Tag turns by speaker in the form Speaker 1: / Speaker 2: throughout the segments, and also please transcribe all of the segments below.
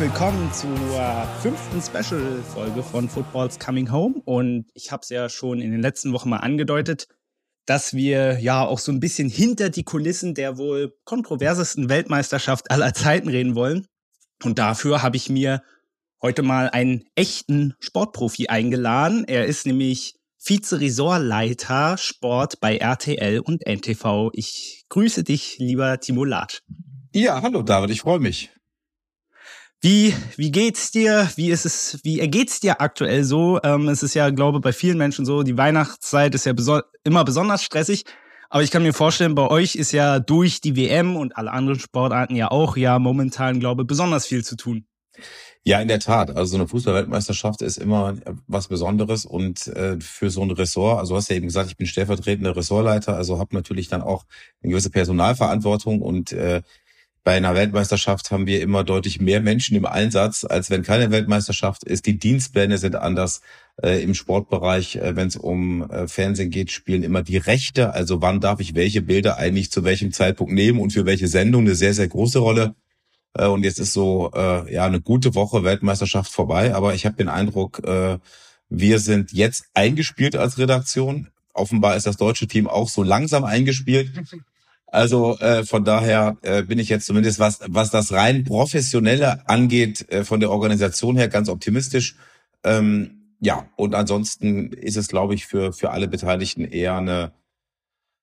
Speaker 1: Willkommen zur fünften Special-Folge von Football's Coming Home. Und ich habe es ja schon in den letzten Wochen mal angedeutet, dass wir ja auch so ein bisschen hinter die Kulissen der wohl kontroversesten Weltmeisterschaft aller Zeiten reden wollen. Und dafür habe ich mir heute mal einen echten Sportprofi eingeladen. Er ist nämlich Vize-Ressortleiter Sport bei RTL und NTV. Ich grüße dich, lieber Timo Latsch.
Speaker 2: Ja, hallo David, ich freue mich.
Speaker 1: Wie, wie geht's dir? Wie ist es, wie ergeht's dir aktuell so? Ähm, es ist ja, glaube ich, bei vielen Menschen so, die Weihnachtszeit ist ja beso immer besonders stressig. Aber ich kann mir vorstellen, bei euch ist ja durch die WM und alle anderen Sportarten ja auch ja momentan, glaube ich, besonders viel zu tun.
Speaker 2: Ja, in der Tat. Also so eine Fußballweltmeisterschaft ist immer was Besonderes und äh, für so ein Ressort, also du hast ja eben gesagt, ich bin stellvertretender Ressortleiter, also habe natürlich dann auch eine gewisse Personalverantwortung und äh, bei einer Weltmeisterschaft haben wir immer deutlich mehr Menschen im Einsatz, als wenn keine Weltmeisterschaft ist. Die Dienstpläne sind anders. Äh, Im Sportbereich, äh, wenn es um äh, Fernsehen geht, spielen immer die Rechte. Also wann darf ich welche Bilder eigentlich zu welchem Zeitpunkt nehmen und für welche Sendung eine sehr, sehr große Rolle. Äh, und jetzt ist so äh, ja eine gute Woche Weltmeisterschaft vorbei. Aber ich habe den Eindruck, äh, wir sind jetzt eingespielt als Redaktion. Offenbar ist das deutsche Team auch so langsam eingespielt. Also äh, von daher äh, bin ich jetzt zumindest, was, was das rein professionelle angeht, äh, von der Organisation her ganz optimistisch. Ähm, ja, und ansonsten ist es, glaube ich, für, für alle Beteiligten eher eine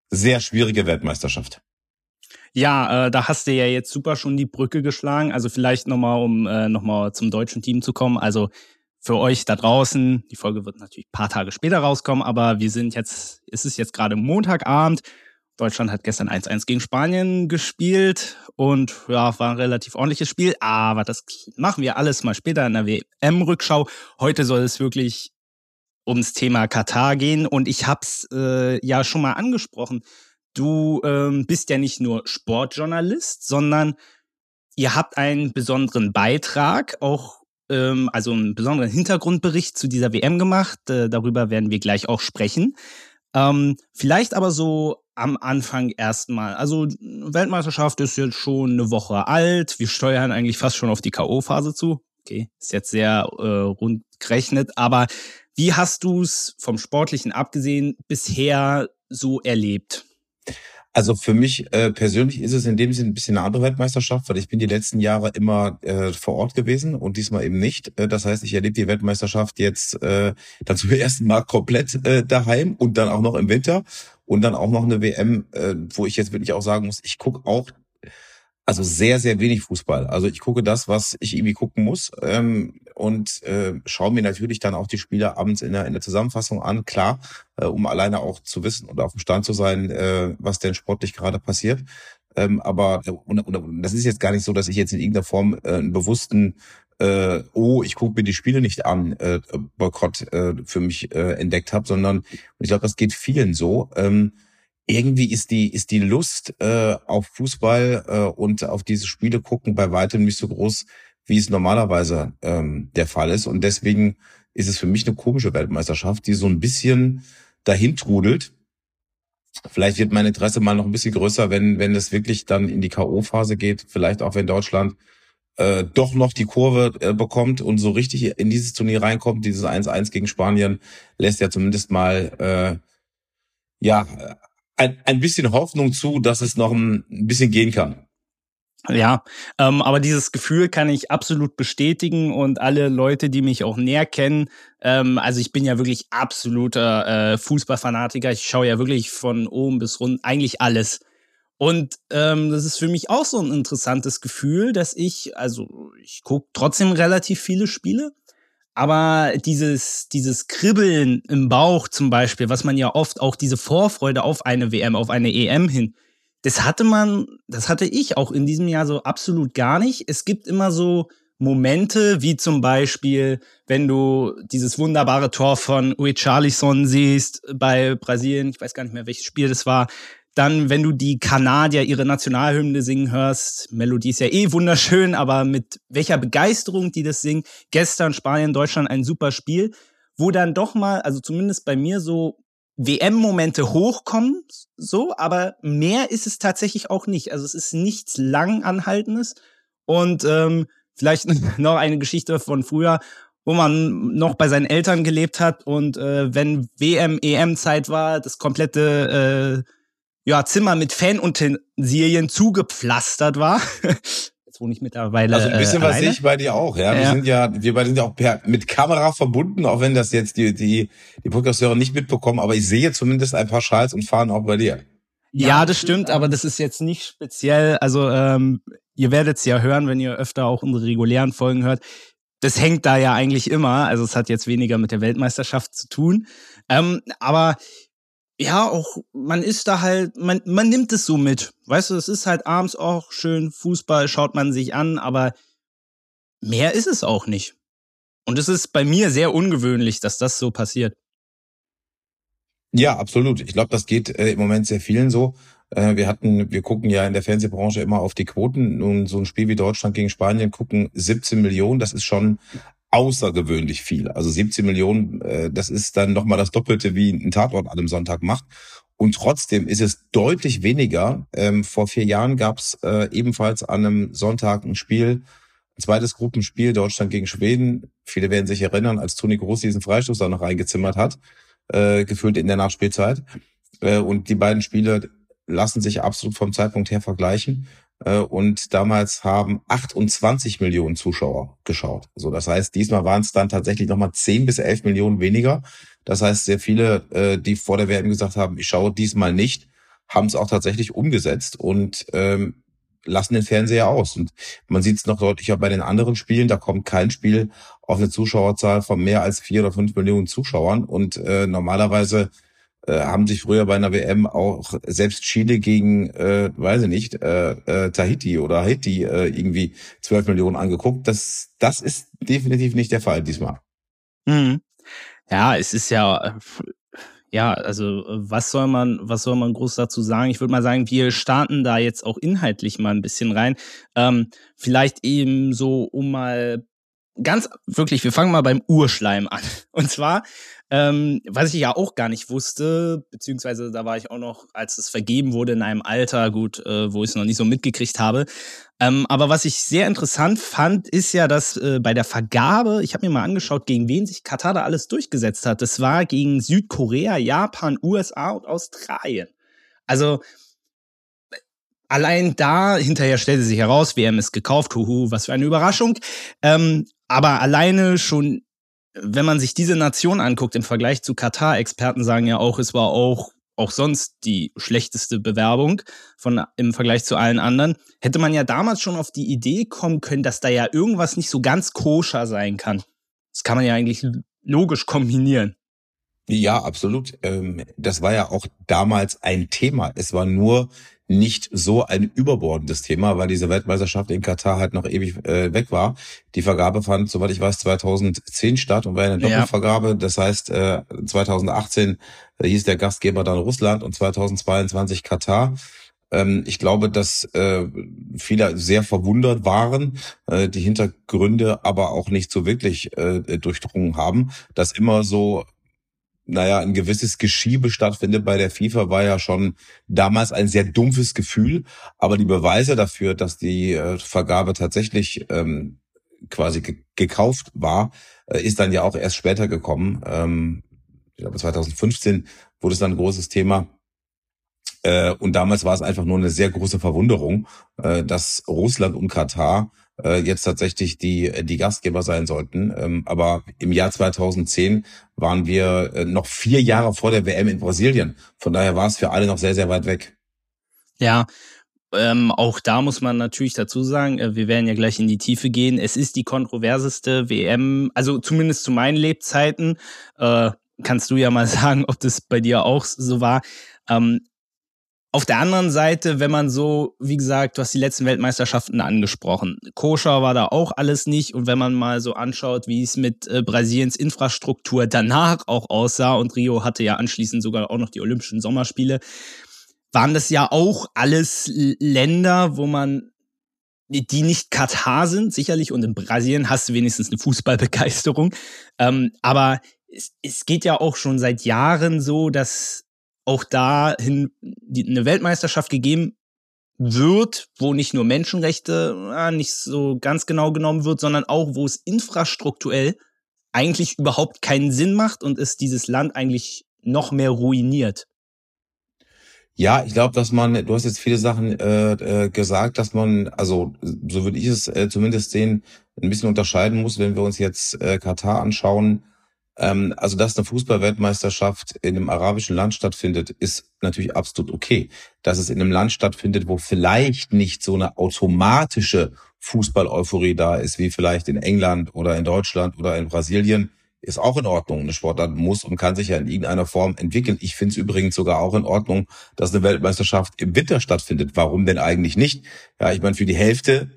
Speaker 2: sehr schwierige Weltmeisterschaft.
Speaker 1: Ja, äh, da hast du ja jetzt super schon die Brücke geschlagen. Also vielleicht nochmal, um äh, nochmal zum deutschen Team zu kommen. Also für euch da draußen, die Folge wird natürlich paar Tage später rauskommen, aber wir sind jetzt, ist es jetzt gerade Montagabend Deutschland hat gestern 1-1 gegen Spanien gespielt und ja, war ein relativ ordentliches Spiel, aber das machen wir alles mal später in der WM-Rückschau. Heute soll es wirklich ums Thema Katar gehen und ich hab's äh, ja schon mal angesprochen. Du ähm, bist ja nicht nur Sportjournalist, sondern ihr habt einen besonderen Beitrag, auch ähm, also einen besonderen Hintergrundbericht zu dieser WM gemacht. Äh, darüber werden wir gleich auch sprechen. Ähm, vielleicht aber so am Anfang erstmal. Also Weltmeisterschaft ist jetzt schon eine Woche alt. Wir steuern eigentlich fast schon auf die K.O.-Phase zu. Okay, ist jetzt sehr äh, rund gerechnet. Aber wie hast du es vom Sportlichen abgesehen bisher so erlebt?
Speaker 2: Also für mich äh, persönlich ist es in dem Sinne ein bisschen eine andere Weltmeisterschaft, weil ich bin die letzten Jahre immer äh, vor Ort gewesen und diesmal eben nicht. Äh, das heißt, ich erlebe die Weltmeisterschaft jetzt äh, dann zum ersten Mal komplett äh, daheim und dann auch noch im Winter und dann auch noch eine WM, äh, wo ich jetzt wirklich auch sagen muss, ich gucke auch also sehr, sehr wenig Fußball. Also ich gucke das, was ich irgendwie gucken muss ähm, und äh, schaue mir natürlich dann auch die Spiele abends in der, in der Zusammenfassung an, klar, äh, um alleine auch zu wissen und auf dem Stand zu sein, äh, was denn sportlich gerade passiert. Ähm, aber äh, und, und, das ist jetzt gar nicht so, dass ich jetzt in irgendeiner Form äh, einen bewussten äh, oh, ich gucke mir die Spiele nicht an, äh, Boykott äh, für mich äh, entdeckt habe, sondern ich glaube, das geht vielen so. Ähm, irgendwie ist die ist die Lust äh, auf Fußball äh, und auf diese Spiele gucken bei weitem nicht so groß, wie es normalerweise ähm, der Fall ist. Und deswegen ist es für mich eine komische Weltmeisterschaft, die so ein bisschen dahin trudelt. Vielleicht wird mein Interesse mal noch ein bisschen größer, wenn wenn es wirklich dann in die KO-Phase geht. Vielleicht auch wenn Deutschland äh, doch noch die Kurve äh, bekommt und so richtig in dieses Turnier reinkommt. Dieses 1-1 gegen Spanien lässt ja zumindest mal äh, ja ein, ein bisschen Hoffnung zu, dass es noch ein, bisschen gehen kann.
Speaker 1: Ja, ähm, aber dieses Gefühl kann ich absolut bestätigen und alle Leute, die mich auch näher kennen, ähm, also ich bin ja wirklich absoluter äh, Fußballfanatiker. Ich schaue ja wirklich von oben bis rund eigentlich alles. Und ähm, das ist für mich auch so ein interessantes Gefühl, dass ich, also ich gucke trotzdem relativ viele Spiele, aber dieses, dieses Kribbeln im Bauch zum Beispiel, was man ja oft auch diese Vorfreude auf eine WM, auf eine EM hin, das hatte man, das hatte ich auch in diesem Jahr so absolut gar nicht. Es gibt immer so Momente, wie zum Beispiel, wenn du dieses wunderbare Tor von Ui Charlison siehst bei Brasilien, ich weiß gar nicht mehr, welches Spiel das war, dann, wenn du die Kanadier ihre Nationalhymne singen hörst, Melodie ist ja eh wunderschön, aber mit welcher Begeisterung die das singen. Gestern Spanien, Deutschland ein super Spiel, wo dann doch mal, also zumindest bei mir so WM-Momente hochkommen, so, aber mehr ist es tatsächlich auch nicht. Also es ist nichts lang anhaltendes und ähm, vielleicht noch eine Geschichte von früher, wo man noch bei seinen Eltern gelebt hat und äh, wenn WM, EM-Zeit war, das komplette äh, ja, Zimmer mit Fanutensilien zugepflastert war. Jetzt wohne ich mittlerweile.
Speaker 2: Also ein bisschen
Speaker 1: äh,
Speaker 2: was sehe ich bei dir auch, ja. Wir sind ja, wir beide sind ja auch per, mit Kamera verbunden, auch wenn das jetzt die, die, die Podcasthörer nicht mitbekommen, aber ich sehe zumindest ein paar Schals und Fahnen auch bei dir.
Speaker 1: Ja, das stimmt, aber das ist jetzt nicht speziell. Also ähm, ihr werdet es ja hören, wenn ihr öfter auch unsere regulären Folgen hört. Das hängt da ja eigentlich immer. Also es hat jetzt weniger mit der Weltmeisterschaft zu tun. Ähm, aber ja, auch man ist da halt, man, man nimmt es so mit. Weißt du, es ist halt abends auch schön, Fußball schaut man sich an, aber mehr ist es auch nicht. Und es ist bei mir sehr ungewöhnlich, dass das so passiert.
Speaker 2: Ja, absolut. Ich glaube, das geht äh, im Moment sehr vielen so. Äh, wir hatten, wir gucken ja in der Fernsehbranche immer auf die Quoten. Nun, so ein Spiel wie Deutschland gegen Spanien gucken 17 Millionen. Das ist schon außergewöhnlich viel. Also 17 Millionen, äh, das ist dann nochmal das Doppelte, wie ein Tatort an einem Sonntag macht. Und trotzdem ist es deutlich weniger. Ähm, vor vier Jahren gab es äh, ebenfalls an einem Sonntag ein Spiel, ein zweites Gruppenspiel, Deutschland gegen Schweden. Viele werden sich erinnern, als Toni Groß diesen Freistoß da noch reingezimmert hat, äh, gefühlt in der Nachspielzeit. Äh, und die beiden Spiele lassen sich absolut vom Zeitpunkt her vergleichen. Äh, und damals haben 28 Millionen Zuschauer geschaut. So, das heißt, diesmal waren es dann tatsächlich nochmal 10 bis 11 Millionen weniger. Das heißt, sehr viele, äh, die vor der WM gesagt haben, ich schaue diesmal nicht, haben es auch tatsächlich umgesetzt und ähm, lassen den Fernseher aus. Und man sieht es noch deutlicher bei den anderen Spielen. Da kommt kein Spiel auf eine Zuschauerzahl von mehr als vier oder fünf Millionen Zuschauern. Und äh, normalerweise äh, haben sich früher bei einer WM auch selbst Chile gegen, äh, weiß ich nicht, äh, äh, Tahiti oder Haiti äh, irgendwie 12 Millionen angeguckt. Das, das ist definitiv nicht der Fall diesmal.
Speaker 1: Mhm. Ja, es ist ja, ja, also was soll man, was soll man groß dazu sagen? Ich würde mal sagen, wir starten da jetzt auch inhaltlich mal ein bisschen rein. Ähm, vielleicht eben so, um mal ganz wirklich, wir fangen mal beim Urschleim an. Und zwar ähm, was ich ja auch gar nicht wusste, beziehungsweise da war ich auch noch, als es vergeben wurde, in einem Alter, gut, äh, wo ich es noch nicht so mitgekriegt habe. Ähm, aber was ich sehr interessant fand, ist ja, dass äh, bei der Vergabe, ich habe mir mal angeschaut, gegen wen sich Katar da alles durchgesetzt hat. Das war gegen Südkorea, Japan, USA und Australien. Also allein da, hinterher stellte sich heraus, WM ist gekauft, huhu, was für eine Überraschung. Ähm, aber alleine schon wenn man sich diese Nation anguckt im Vergleich zu Katar, Experten sagen ja auch, es war auch auch sonst die schlechteste Bewerbung von im Vergleich zu allen anderen, hätte man ja damals schon auf die Idee kommen können, dass da ja irgendwas nicht so ganz koscher sein kann. Das kann man ja eigentlich logisch kombinieren.
Speaker 2: Ja, absolut. Ähm, das war ja auch damals ein Thema. Es war nur nicht so ein überbordendes Thema, weil diese Weltmeisterschaft in Katar halt noch ewig äh, weg war. Die Vergabe fand, soweit ich weiß, 2010 statt und war eine Doppelvergabe. Ja. Das heißt, äh, 2018 äh, hieß der Gastgeber dann Russland und 2022 Katar. Ähm, ich glaube, dass äh, viele sehr verwundert waren, äh, die Hintergründe aber auch nicht so wirklich äh, durchdrungen haben, dass immer so naja, ein gewisses Geschiebe stattfindet bei der FIFA, war ja schon damals ein sehr dumpfes Gefühl. Aber die Beweise dafür, dass die äh, Vergabe tatsächlich ähm, quasi ge gekauft war, äh, ist dann ja auch erst später gekommen. Ähm, ich glaube, 2015 wurde es dann ein großes Thema. Äh, und damals war es einfach nur eine sehr große Verwunderung, äh, dass Russland und Katar äh, jetzt tatsächlich die, die Gastgeber sein sollten. Ähm, aber im Jahr 2010 waren wir äh, noch vier Jahre vor der WM in Brasilien. Von daher war es für alle noch sehr, sehr weit weg.
Speaker 1: Ja, ähm, auch da muss man natürlich dazu sagen, äh, wir werden ja gleich in die Tiefe gehen. Es ist die kontroverseste WM, also zumindest zu meinen Lebzeiten. Äh, kannst du ja mal sagen, ob das bei dir auch so war. Ähm, auf der anderen Seite, wenn man so, wie gesagt, du hast die letzten Weltmeisterschaften angesprochen. Koscher war da auch alles nicht. Und wenn man mal so anschaut, wie es mit äh, Brasiliens Infrastruktur danach auch aussah, und Rio hatte ja anschließend sogar auch noch die Olympischen Sommerspiele, waren das ja auch alles Länder, wo man die nicht Katar sind, sicherlich, und in Brasilien hast du wenigstens eine Fußballbegeisterung. Ähm, aber es, es geht ja auch schon seit Jahren so, dass auch dahin eine Weltmeisterschaft gegeben wird, wo nicht nur Menschenrechte äh, nicht so ganz genau genommen wird, sondern auch, wo es infrastrukturell eigentlich überhaupt keinen Sinn macht und es dieses Land eigentlich noch mehr ruiniert.
Speaker 2: Ja, ich glaube, dass man, du hast jetzt viele Sachen äh, äh, gesagt, dass man, also so würde ich es äh, zumindest sehen, ein bisschen unterscheiden muss, wenn wir uns jetzt äh, Katar anschauen. Ähm, also, dass eine Fußballweltmeisterschaft in einem arabischen Land stattfindet, ist natürlich absolut okay. Dass es in einem Land stattfindet, wo vielleicht nicht so eine automatische Fußball-Euphorie da ist, wie vielleicht in England oder in Deutschland oder in Brasilien, ist auch in Ordnung. Eine Sportart muss und kann sich ja in irgendeiner Form entwickeln. Ich finde es übrigens sogar auch in Ordnung, dass eine Weltmeisterschaft im Winter stattfindet. Warum denn eigentlich nicht? Ja, ich meine, für die Hälfte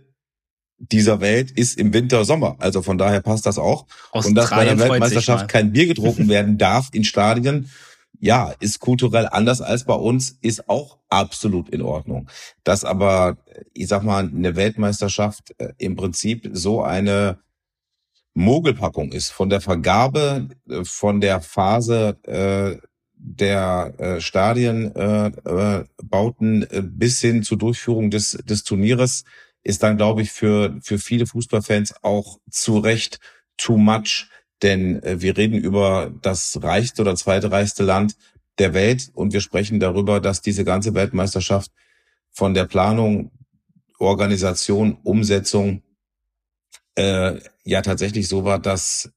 Speaker 2: dieser Welt ist im Winter Sommer. Also von daher passt das auch. Australien und dass bei der Weltmeisterschaft kein Bier getrunken werden darf in Stadien, ja, ist kulturell anders als bei uns, ist auch absolut in Ordnung. Dass aber, ich sag mal, eine Weltmeisterschaft äh, im Prinzip so eine Mogelpackung ist, von der Vergabe, äh, von der Phase äh, der äh, Stadienbauten äh, äh, bis hin zur Durchführung des, des Turnieres, ist dann, glaube ich, für, für viele Fußballfans auch zu Recht too much. Denn äh, wir reden über das reichste oder zweitreichste Land der Welt und wir sprechen darüber, dass diese ganze Weltmeisterschaft von der Planung, Organisation, Umsetzung äh, ja tatsächlich so war, dass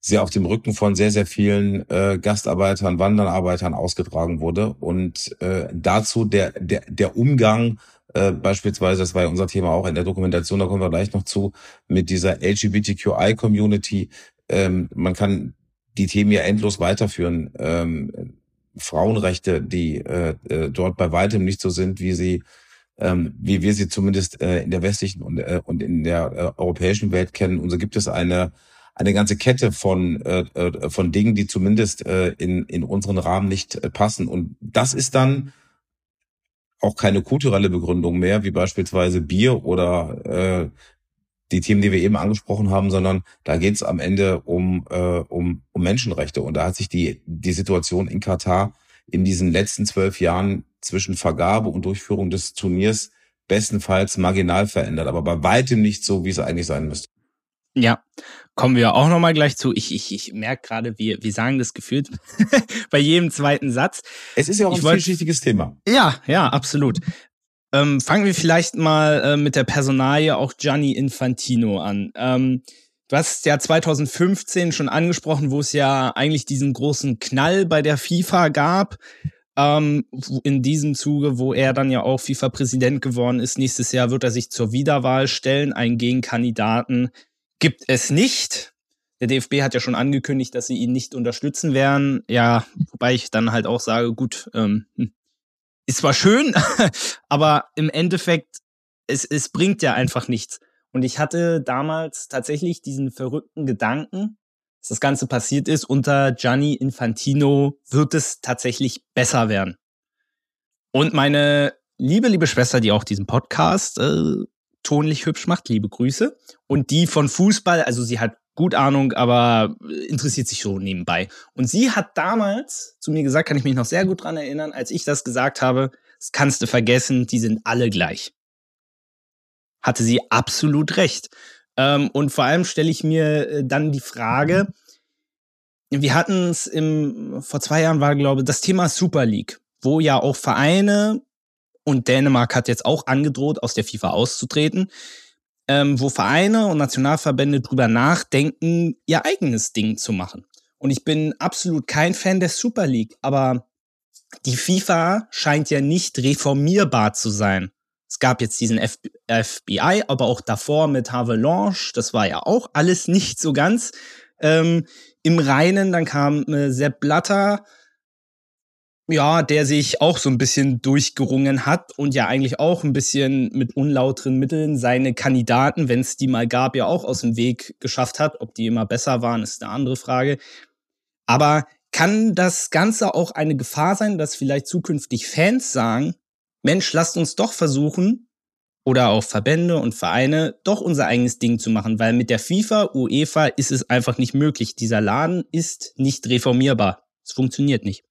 Speaker 2: sie auf dem Rücken von sehr, sehr vielen äh, Gastarbeitern, Wanderarbeitern ausgetragen wurde. Und äh, dazu der, der, der Umgang, äh, beispielsweise, das war ja unser Thema auch in der Dokumentation, da kommen wir gleich noch zu, mit dieser LGBTQI-Community. Ähm, man kann die Themen ja endlos weiterführen. Ähm, Frauenrechte, die äh, äh, dort bei weitem nicht so sind, wie sie ähm, wie wir sie zumindest äh, in der westlichen und, äh, und in der äh, europäischen Welt kennen. Und so gibt es eine eine ganze Kette von äh, äh, von Dingen, die zumindest äh, in in unseren Rahmen nicht äh, passen. Und das ist dann auch keine kulturelle Begründung mehr, wie beispielsweise Bier oder äh, die Themen, die wir eben angesprochen haben, sondern da geht es am Ende um, äh, um, um Menschenrechte. Und da hat sich die, die Situation in Katar in diesen letzten zwölf Jahren zwischen Vergabe und Durchführung des Turniers bestenfalls marginal verändert, aber bei weitem nicht so, wie es eigentlich sein müsste.
Speaker 1: Ja, kommen wir auch nochmal gleich zu. Ich, ich, ich merke gerade, wir, wir sagen das gefühlt bei jedem zweiten Satz.
Speaker 2: Es ist ja auch ein vielschichtiges Thema.
Speaker 1: Ja, ja, absolut. Ähm, fangen wir vielleicht mal äh, mit der Personalie auch Gianni Infantino an. Ähm, du hast ja 2015 schon angesprochen, wo es ja eigentlich diesen großen Knall bei der FIFA gab ähm, in diesem Zuge, wo er dann ja auch FIFA-Präsident geworden ist. Nächstes Jahr wird er sich zur Wiederwahl stellen. Einen Gegenkandidaten gibt es nicht. Der DFB hat ja schon angekündigt, dass sie ihn nicht unterstützen werden. Ja, wobei ich dann halt auch sage, gut, ähm, hm, ist zwar schön, aber im Endeffekt, es, es bringt ja einfach nichts. Und ich hatte damals tatsächlich diesen verrückten Gedanken, dass das Ganze passiert ist, unter Gianni Infantino wird es tatsächlich besser werden. Und meine liebe, liebe Schwester, die auch diesen Podcast äh, tonlich hübsch macht, liebe Grüße. Und die von Fußball, also sie hat gut Ahnung, aber interessiert sich so nebenbei. Und sie hat damals zu mir gesagt, kann ich mich noch sehr gut dran erinnern, als ich das gesagt habe, das kannst du vergessen, die sind alle gleich. Hatte sie absolut recht. Ähm, und vor allem stelle ich mir äh, dann die Frage, wir hatten es im, vor zwei Jahren war, glaube ich, das Thema Super League, wo ja auch Vereine und Dänemark hat jetzt auch angedroht, aus der FIFA auszutreten, ähm, wo Vereine und Nationalverbände drüber nachdenken, ihr eigenes Ding zu machen. Und ich bin absolut kein Fan der Super League, aber die FIFA scheint ja nicht reformierbar zu sein. Es gab jetzt diesen F FBI, aber auch davor mit Havelange, das war ja auch alles nicht so ganz ähm, im Reinen. Dann kam äh, Sepp Blatter, ja, der sich auch so ein bisschen durchgerungen hat und ja eigentlich auch ein bisschen mit unlauteren Mitteln seine Kandidaten, wenn es die mal gab, ja auch aus dem Weg geschafft hat. Ob die immer besser waren, ist eine andere Frage. Aber kann das Ganze auch eine Gefahr sein, dass vielleicht zukünftig Fans sagen, Mensch, lasst uns doch versuchen, oder auch Verbände und Vereine, doch unser eigenes Ding zu machen, weil mit der FIFA, UEFA ist es einfach nicht möglich. Dieser Laden ist nicht reformierbar. Es funktioniert nicht.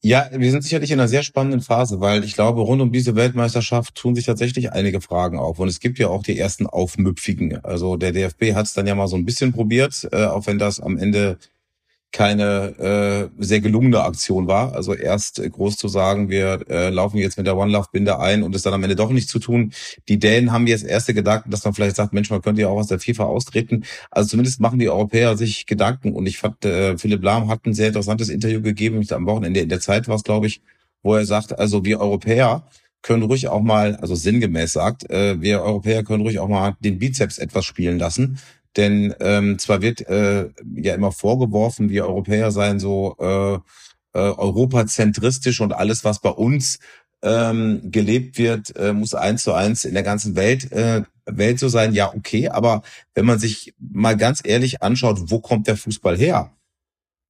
Speaker 2: Ja, wir sind sicherlich in einer sehr spannenden Phase, weil ich glaube, rund um diese Weltmeisterschaft tun sich tatsächlich einige Fragen auf. Und es gibt ja auch die ersten Aufmüpfigen. Also der DFB hat es dann ja mal so ein bisschen probiert, äh, auch wenn das am Ende keine äh, sehr gelungene Aktion war. Also erst äh, groß zu sagen, wir äh, laufen jetzt mit der One Love Binde ein und es dann am Ende doch nicht zu tun. Die Dänen haben jetzt erste Gedanken, dass man vielleicht sagt, Mensch, man könnte ja auch aus der FIFA austreten. Also zumindest machen die Europäer sich Gedanken. Und ich fand, äh, Philipp Lahm hat ein sehr interessantes Interview gegeben, am Wochenende in der Zeit war es, glaube ich, wo er sagt, also wir Europäer können ruhig auch mal, also sinngemäß sagt, äh, wir Europäer können ruhig auch mal den Bizeps etwas spielen lassen. Denn ähm, zwar wird äh, ja immer vorgeworfen, wir Europäer seien so äh, äh, europazentristisch und alles, was bei uns ähm, gelebt wird, äh, muss eins zu eins in der ganzen Welt äh, Welt so sein. Ja, okay, aber wenn man sich mal ganz ehrlich anschaut, wo kommt der Fußball her?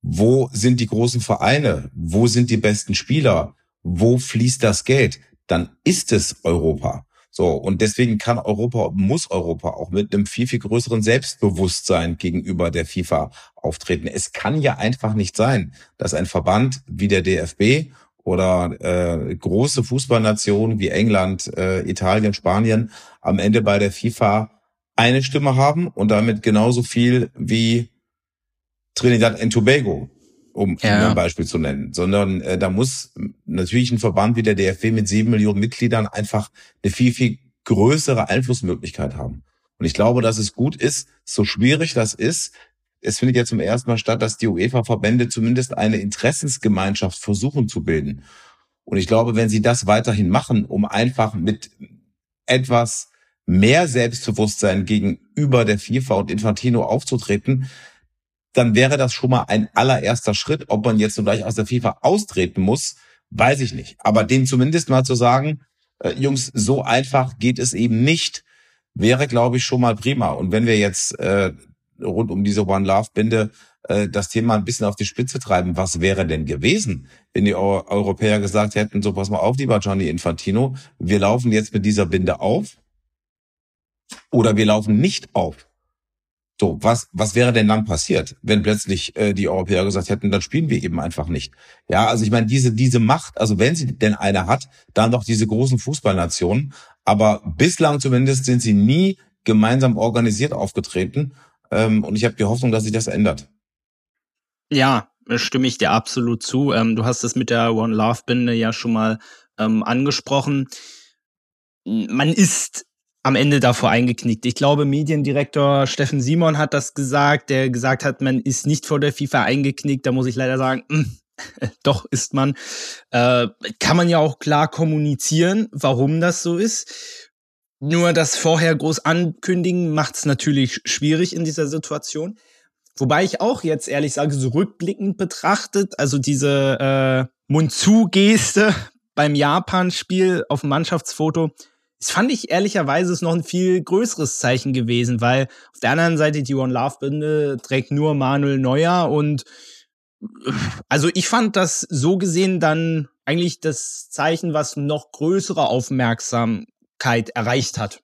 Speaker 2: Wo sind die großen Vereine? Wo sind die besten Spieler? Wo fließt das Geld? Dann ist es Europa. So, und deswegen kann Europa, muss Europa auch mit einem viel, viel größeren Selbstbewusstsein gegenüber der FIFA auftreten. Es kann ja einfach nicht sein, dass ein Verband wie der DFB oder äh, große Fußballnationen wie England, äh, Italien, Spanien am Ende bei der FIFA eine Stimme haben und damit genauso viel wie Trinidad und Tobago um ja. ein Beispiel zu nennen, sondern äh, da muss natürlich ein Verband wie der DFB mit sieben Millionen Mitgliedern einfach eine viel, viel größere Einflussmöglichkeit haben. Und ich glaube, dass es gut ist, so schwierig das ist, es findet ja zum ersten Mal statt, dass die UEFA-Verbände zumindest eine Interessensgemeinschaft versuchen zu bilden. Und ich glaube, wenn sie das weiterhin machen, um einfach mit etwas mehr Selbstbewusstsein gegenüber der FIFA und Infantino aufzutreten, dann wäre das schon mal ein allererster Schritt. Ob man jetzt so gleich aus der FIFA austreten muss, weiß ich nicht. Aber denen zumindest mal zu sagen, äh, Jungs, so einfach geht es eben nicht, wäre, glaube ich, schon mal prima. Und wenn wir jetzt äh, rund um diese One Love Binde äh, das Thema ein bisschen auf die Spitze treiben, was wäre denn gewesen, wenn die Eu Europäer gesagt hätten, so pass mal auf, lieber Gianni Infantino, wir laufen jetzt mit dieser Binde auf oder wir laufen nicht auf. So, was, was wäre denn dann passiert, wenn plötzlich äh, die Europäer gesagt hätten, dann spielen wir eben einfach nicht? Ja, also ich meine, diese, diese Macht, also wenn sie denn eine hat, dann doch diese großen Fußballnationen. Aber bislang zumindest sind sie nie gemeinsam organisiert aufgetreten. Ähm, und ich habe die Hoffnung, dass sich das ändert.
Speaker 1: Ja, stimme ich dir absolut zu. Ähm, du hast es mit der One Love Binde ja schon mal ähm, angesprochen. Man ist am Ende davor eingeknickt. Ich glaube, Mediendirektor Steffen Simon hat das gesagt, der gesagt hat, man ist nicht vor der FIFA eingeknickt. Da muss ich leider sagen, mh, hm, doch ist man. Äh, kann man ja auch klar kommunizieren, warum das so ist. Nur das vorher groß ankündigen macht es natürlich schwierig in dieser Situation. Wobei ich auch jetzt ehrlich sage, so rückblickend betrachtet, also diese äh, Mund-zu-Geste beim Japan-Spiel auf dem Mannschaftsfoto, das fand ich ehrlicherweise ist noch ein viel größeres Zeichen gewesen, weil auf der anderen Seite die One Love Binde trägt nur Manuel Neuer und also ich fand das so gesehen dann eigentlich das Zeichen, was noch größere Aufmerksamkeit erreicht hat.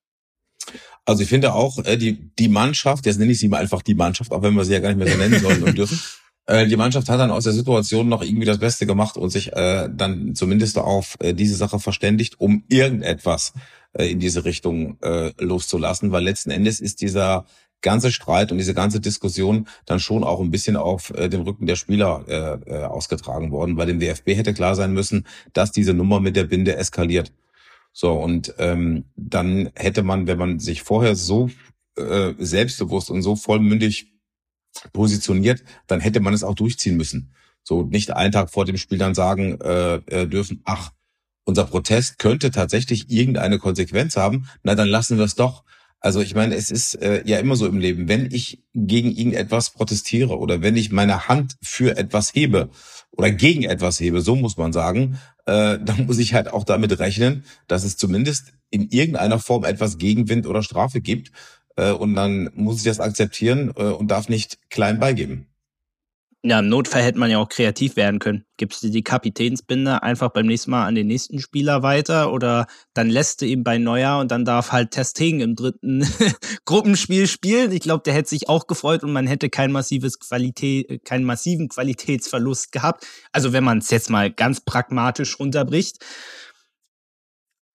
Speaker 2: Also ich finde auch, äh, die, die Mannschaft, jetzt nenne ich sie mal einfach die Mannschaft, auch wenn wir sie ja gar nicht mehr so nennen sollen und dürfen. Äh, die Mannschaft hat dann aus der Situation noch irgendwie das Beste gemacht und sich äh, dann zumindest auf äh, diese Sache verständigt, um irgendetwas äh, in diese Richtung äh, loszulassen, weil letzten Endes ist dieser ganze Streit und diese ganze Diskussion dann schon auch ein bisschen auf äh, dem Rücken der Spieler äh, äh, ausgetragen worden, weil dem DFB hätte klar sein müssen, dass diese Nummer mit der Binde eskaliert. So, und ähm, dann hätte man, wenn man sich vorher so äh, selbstbewusst und so vollmündig positioniert, dann hätte man es auch durchziehen müssen. So nicht einen Tag vor dem Spiel dann sagen äh, äh dürfen, ach, unser Protest könnte tatsächlich irgendeine Konsequenz haben, na dann lassen wir es doch. Also ich meine, es ist äh, ja immer so im Leben, wenn ich gegen irgendetwas protestiere oder wenn ich meine Hand für etwas hebe oder gegen etwas hebe, so muss man sagen, äh, dann muss ich halt auch damit rechnen, dass es zumindest in irgendeiner Form etwas Gegenwind oder Strafe gibt. Äh, und dann muss ich das akzeptieren äh, und darf nicht klein beigeben.
Speaker 1: Ja, im Notfall hätte man ja auch kreativ werden können. Gibst du die Kapitänsbinde einfach beim nächsten Mal an den nächsten Spieler weiter oder dann lässt du ihn bei Neuer und dann darf halt Testing im dritten Gruppenspiel spielen. Ich glaube, der hätte sich auch gefreut und man hätte kein massives Qualität, keinen massiven Qualitätsverlust gehabt. Also wenn man es jetzt mal ganz pragmatisch runterbricht.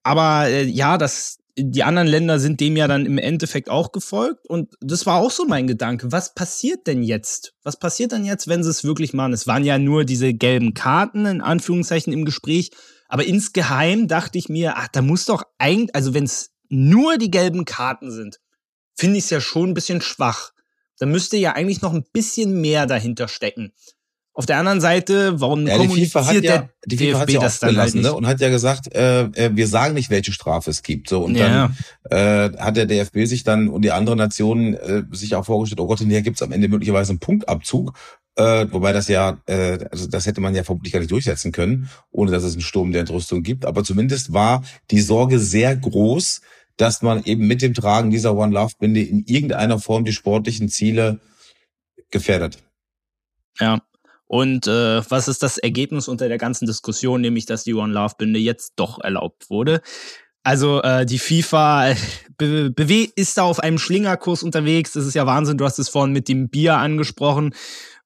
Speaker 1: Aber äh, ja, das, die anderen Länder sind dem ja dann im Endeffekt auch gefolgt. Und das war auch so mein Gedanke. Was passiert denn jetzt? Was passiert denn jetzt, wenn sie es wirklich machen? Es waren ja nur diese gelben Karten, in Anführungszeichen, im Gespräch. Aber insgeheim dachte ich mir, ach, da muss doch eigentlich, also wenn es nur die gelben Karten sind, finde ich es ja schon ein bisschen schwach. Da müsste ja eigentlich noch ein bisschen mehr dahinter stecken. Auf der anderen Seite, warum
Speaker 2: ja, die FIFA hat ja, die FIFA hat ja das dann halt ne? und hat ja gesagt, äh, äh, wir sagen nicht, welche Strafe es gibt. So und ja. dann äh, hat der DFB sich dann und die anderen Nationen äh, sich auch vorgestellt, oh Gott, hier gibt's am Ende möglicherweise einen Punktabzug. Äh, wobei das ja, äh, also das hätte man ja vermutlich gar nicht durchsetzen können, ohne dass es einen Sturm der Entrüstung gibt. Aber zumindest war die Sorge sehr groß, dass man eben mit dem Tragen dieser One Love Binde in irgendeiner Form die sportlichen Ziele gefährdet.
Speaker 1: Ja, und äh, was ist das Ergebnis unter der ganzen Diskussion, nämlich dass die One Love Binde jetzt doch erlaubt wurde? Also äh, die FIFA be ist da auf einem Schlingerkurs unterwegs. Das ist ja Wahnsinn. Du hast es vorhin mit dem Bier angesprochen,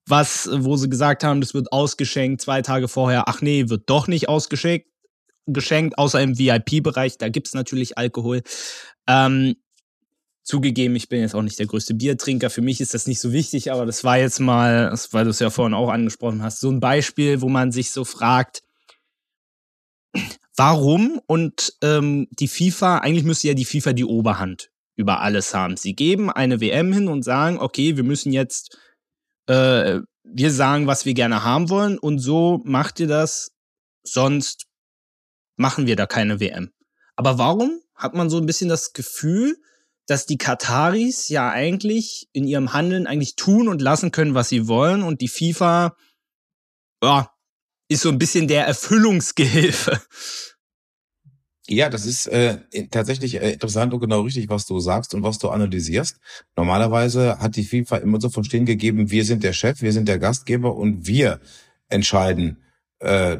Speaker 1: was, wo sie gesagt haben, das wird ausgeschenkt. Zwei Tage vorher, ach nee, wird doch nicht ausgeschenkt, geschenkt, außer im VIP-Bereich. Da gibt's natürlich Alkohol. Ähm, Zugegeben, ich bin jetzt auch nicht der größte Biertrinker. Für mich ist das nicht so wichtig, aber das war jetzt mal, weil du es ja vorhin auch angesprochen hast, so ein Beispiel, wo man sich so fragt, warum und ähm, die FIFA, eigentlich müsste ja die FIFA die Oberhand über alles haben. Sie geben eine WM hin und sagen, okay, wir müssen jetzt, äh, wir sagen, was wir gerne haben wollen und so macht ihr das, sonst machen wir da keine WM. Aber warum hat man so ein bisschen das Gefühl, dass die Kataris ja eigentlich in ihrem Handeln eigentlich tun und lassen können, was sie wollen und die FIFA ja, ist so ein bisschen der Erfüllungsgehilfe.
Speaker 2: Ja, das ist äh, tatsächlich äh, interessant und genau richtig, was du sagst und was du analysierst. Normalerweise hat die FIFA immer so verstehen gegeben, wir sind der Chef, wir sind der Gastgeber und wir entscheiden, äh,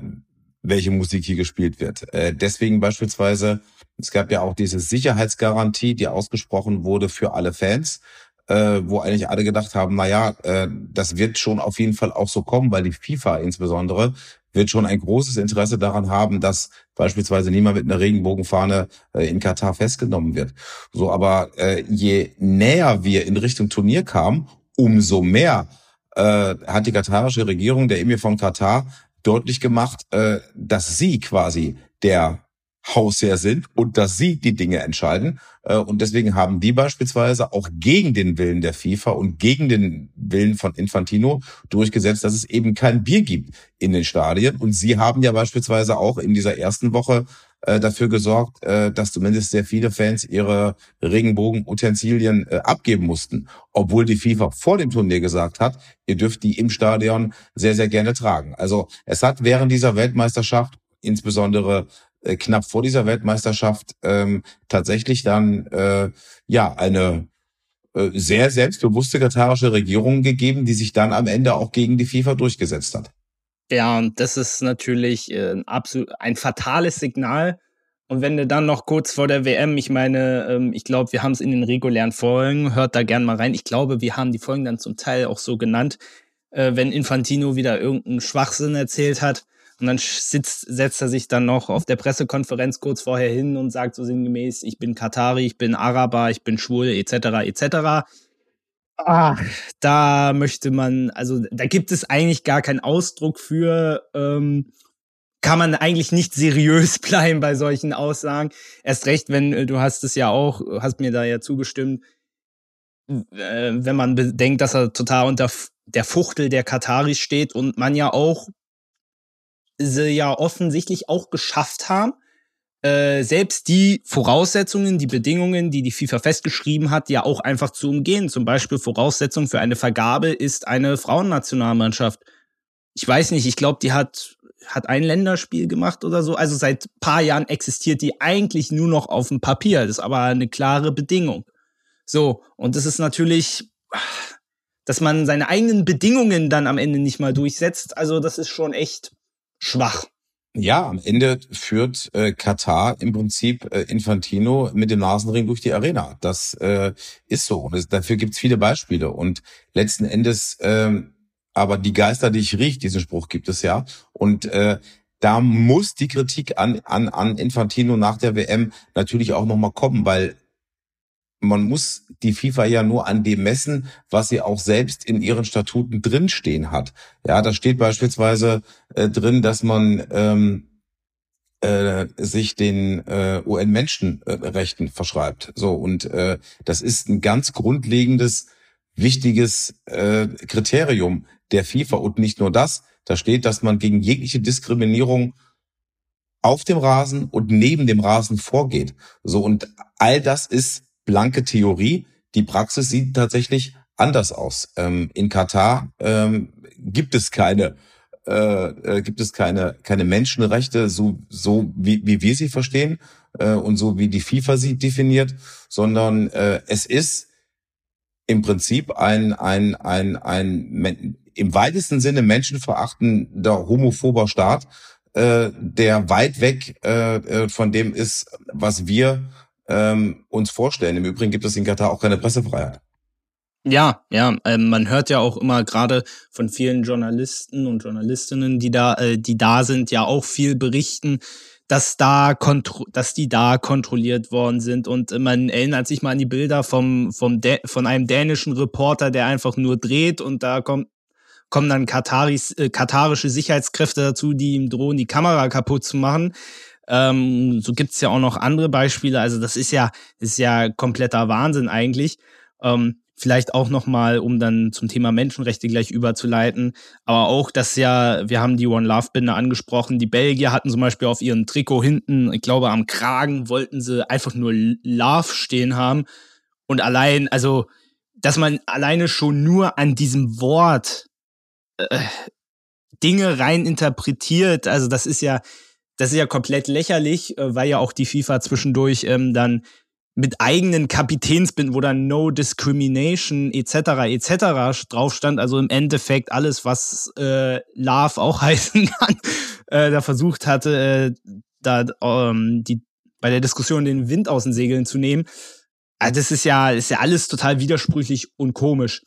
Speaker 2: welche Musik hier gespielt wird. Äh, deswegen beispielsweise es gab ja auch diese Sicherheitsgarantie, die ausgesprochen wurde für alle Fans, äh, wo eigentlich alle gedacht haben, na ja, äh, das wird schon auf jeden Fall auch so kommen, weil die FIFA insbesondere wird schon ein großes Interesse daran haben, dass beispielsweise niemand mit einer Regenbogenfahne äh, in Katar festgenommen wird. So, aber äh, je näher wir in Richtung Turnier kamen, umso mehr äh, hat die katarische Regierung, der Emir von Katar, deutlich gemacht, äh, dass sie quasi der Hausherr sind und dass sie die Dinge entscheiden. Äh, und deswegen haben die beispielsweise auch gegen den Willen der FIFA und gegen den Willen von Infantino durchgesetzt, dass es eben kein Bier gibt in den Stadien. Und sie haben ja beispielsweise auch in dieser ersten Woche äh, dafür gesorgt, äh, dass zumindest sehr viele Fans ihre Regenbogenutensilien abgeben mussten, obwohl die FIFA vor dem Turnier gesagt hat, ihr dürft die im Stadion sehr, sehr gerne tragen. Also es hat während dieser Weltmeisterschaft insbesondere äh, knapp vor dieser Weltmeisterschaft ähm, tatsächlich dann äh, ja eine äh, sehr selbstbewusste katarische Regierung gegeben, die sich dann am Ende auch gegen die FIFA durchgesetzt hat.
Speaker 1: Ja, und das ist natürlich äh, absolut ein fatales Signal. Und wenn du dann noch kurz vor der WM, ich meine, ähm, ich glaube, wir haben es in den regulären Folgen, hört da gern mal rein. Ich glaube, wir haben die Folgen dann zum Teil auch so genannt, äh, wenn Infantino wieder irgendeinen Schwachsinn erzählt hat und dann sitzt, setzt er sich dann noch auf der Pressekonferenz kurz vorher hin und sagt so sinngemäß, ich bin Katari, ich bin Araber, ich bin schwul, etc., etc. Ah, da möchte man, also da gibt es eigentlich gar keinen Ausdruck für, ähm, kann man eigentlich nicht seriös bleiben bei solchen Aussagen. Erst recht, wenn äh, du hast es ja auch, hast mir da ja zugestimmt, äh, wenn man bedenkt, dass er total unter der Fuchtel der Kataris steht und man ja auch sie ja offensichtlich auch geschafft haben, äh, selbst die Voraussetzungen, die Bedingungen, die die FIFA festgeschrieben hat, ja auch einfach zu umgehen. Zum Beispiel Voraussetzung für eine Vergabe ist eine Frauennationalmannschaft. Ich weiß nicht, ich glaube, die hat hat ein Länderspiel gemacht oder so. Also seit paar Jahren existiert die eigentlich nur noch auf dem Papier. Das ist aber eine klare Bedingung. So, und das ist natürlich, dass man seine eigenen Bedingungen dann am Ende nicht mal durchsetzt. Also das ist schon echt schwach.
Speaker 2: Ja, am Ende führt äh, Katar im Prinzip äh, Infantino mit dem Nasenring durch die Arena. Das äh, ist so. Und es, dafür gibt's viele Beispiele. Und letzten Endes, äh, aber die Geister, die ich riech, diesen Spruch gibt es ja. Und äh, da muss die Kritik an, an, an Infantino nach der WM natürlich auch nochmal kommen, weil man muss die FIFA ja nur an dem messen, was sie auch selbst in ihren Statuten drinstehen hat. Ja, da steht beispielsweise äh, drin, dass man ähm, äh, sich den äh, UN-Menschenrechten verschreibt. So und äh, das ist ein ganz grundlegendes, wichtiges äh, Kriterium der FIFA und nicht nur das. Da steht, dass man gegen jegliche Diskriminierung auf dem Rasen und neben dem Rasen vorgeht. So und all das ist blanke Theorie. Die Praxis sieht tatsächlich anders aus. Ähm, in Katar ähm, gibt es keine äh, äh, gibt es keine keine Menschenrechte so so wie wie wir sie verstehen äh, und so wie die FIFA sie definiert, sondern äh, es ist im Prinzip ein ein ein ein im weitesten Sinne menschenverachtender homophober Staat, äh, der weit weg äh, äh von dem ist, was wir ähm, uns vorstellen. Im Übrigen gibt es in Katar auch keine Pressefreiheit.
Speaker 1: Ja, ja, äh, man hört ja auch immer gerade von vielen Journalisten und Journalistinnen, die da, äh, die da sind, ja auch viel berichten, dass da dass die da kontrolliert worden sind und man erinnert sich mal an die Bilder vom vom von einem dänischen Reporter, der einfach nur dreht und da kommt kommen dann Kataris, äh, katarische Sicherheitskräfte dazu, die ihm drohen, die Kamera kaputt zu machen. Ähm, so gibt's ja auch noch andere Beispiele. Also das ist ja, ist ja kompletter Wahnsinn eigentlich. Ähm, vielleicht auch nochmal, um dann zum Thema Menschenrechte gleich überzuleiten, aber auch, dass ja, wir haben die One Love Binde angesprochen, die Belgier hatten zum Beispiel auf ihrem Trikot hinten, ich glaube am Kragen wollten sie einfach nur Love stehen haben und allein, also, dass man alleine schon nur an diesem Wort äh, Dinge rein interpretiert, also das ist ja, das ist ja komplett lächerlich, äh, weil ja auch die FIFA zwischendurch ähm, dann mit eigenen Kapitänsbinden, wo dann No Discrimination etc. etc. drauf stand, also im Endeffekt alles, was äh, Love auch heißen kann, äh, da versucht hatte, äh, da ähm, die bei der Diskussion den Wind aus den Segeln zu nehmen. Also das ist ja, ist ja alles total widersprüchlich und komisch.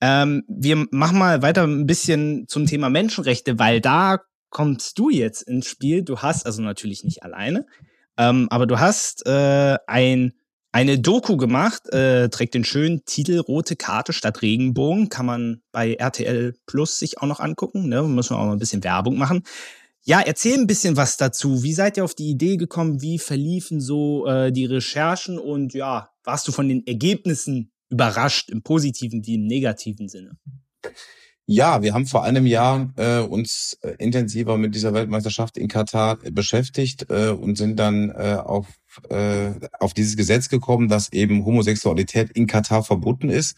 Speaker 1: Ähm, wir machen mal weiter ein bisschen zum Thema Menschenrechte, weil da kommst du jetzt ins Spiel. Du hast, also natürlich nicht alleine, ähm, aber du hast äh, ein, eine Doku gemacht, äh, trägt den schönen Titel Rote Karte statt Regenbogen. Kann man bei RTL Plus sich auch noch angucken. Ne? Müssen wir auch noch ein bisschen Werbung machen. Ja, erzähl ein bisschen was dazu. Wie seid ihr auf die Idee gekommen? Wie verliefen so äh, die Recherchen? Und ja, warst du von den Ergebnissen überrascht, im positiven wie im negativen Sinne?
Speaker 2: Ja, wir haben vor einem Jahr äh, uns äh, intensiver mit dieser Weltmeisterschaft in Katar äh, beschäftigt äh, und sind dann äh, auf, äh, auf dieses Gesetz gekommen, dass eben Homosexualität in Katar verboten ist.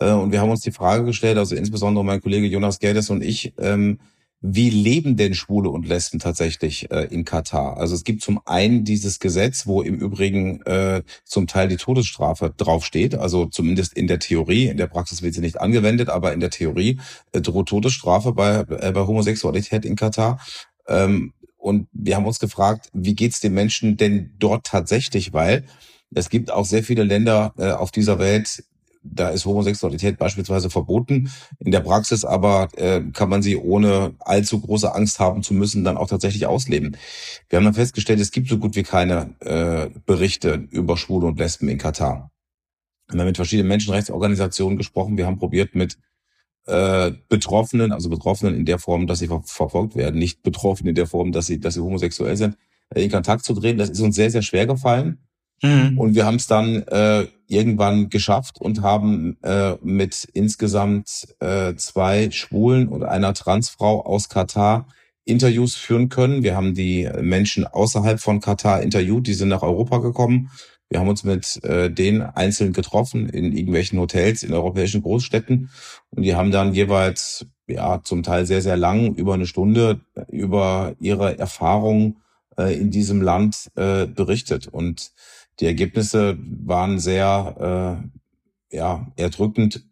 Speaker 2: Äh, und wir haben uns die Frage gestellt, also insbesondere mein Kollege Jonas Gerdes und ich, ähm, wie leben denn Schwule und Lesben tatsächlich äh, in Katar? Also es gibt zum einen dieses Gesetz, wo im Übrigen äh, zum Teil die Todesstrafe draufsteht, also zumindest in der Theorie, in der Praxis wird sie nicht angewendet, aber in der Theorie äh, droht Todesstrafe bei, äh, bei Homosexualität in Katar. Ähm, und wir haben uns gefragt, wie geht's den Menschen denn dort tatsächlich? Weil es gibt auch sehr viele Länder äh, auf dieser Welt, da ist Homosexualität beispielsweise verboten. In der Praxis aber äh, kann man sie ohne allzu große Angst haben zu müssen dann auch tatsächlich ausleben. Wir haben dann festgestellt, es gibt so gut wie keine äh, Berichte über Schwule und Lesben in Katar. Wir haben mit verschiedenen Menschenrechtsorganisationen gesprochen. Wir haben probiert mit äh, Betroffenen, also Betroffenen in der Form, dass sie ver verfolgt werden, nicht Betroffenen in der Form, dass sie, dass sie homosexuell sind, in Kontakt zu treten. Das ist uns sehr, sehr schwer gefallen. Mhm. Und wir haben es dann äh, irgendwann geschafft und haben äh, mit insgesamt äh, zwei Schwulen und einer Transfrau aus Katar Interviews führen können. Wir haben die Menschen außerhalb von Katar interviewt, die sind nach Europa gekommen. Wir haben uns mit äh, denen einzeln getroffen in irgendwelchen Hotels in europäischen Großstädten und die haben dann jeweils ja zum Teil sehr sehr lang über eine Stunde über ihre Erfahrungen äh, in diesem Land äh, berichtet und die Ergebnisse waren sehr äh, ja, erdrückend.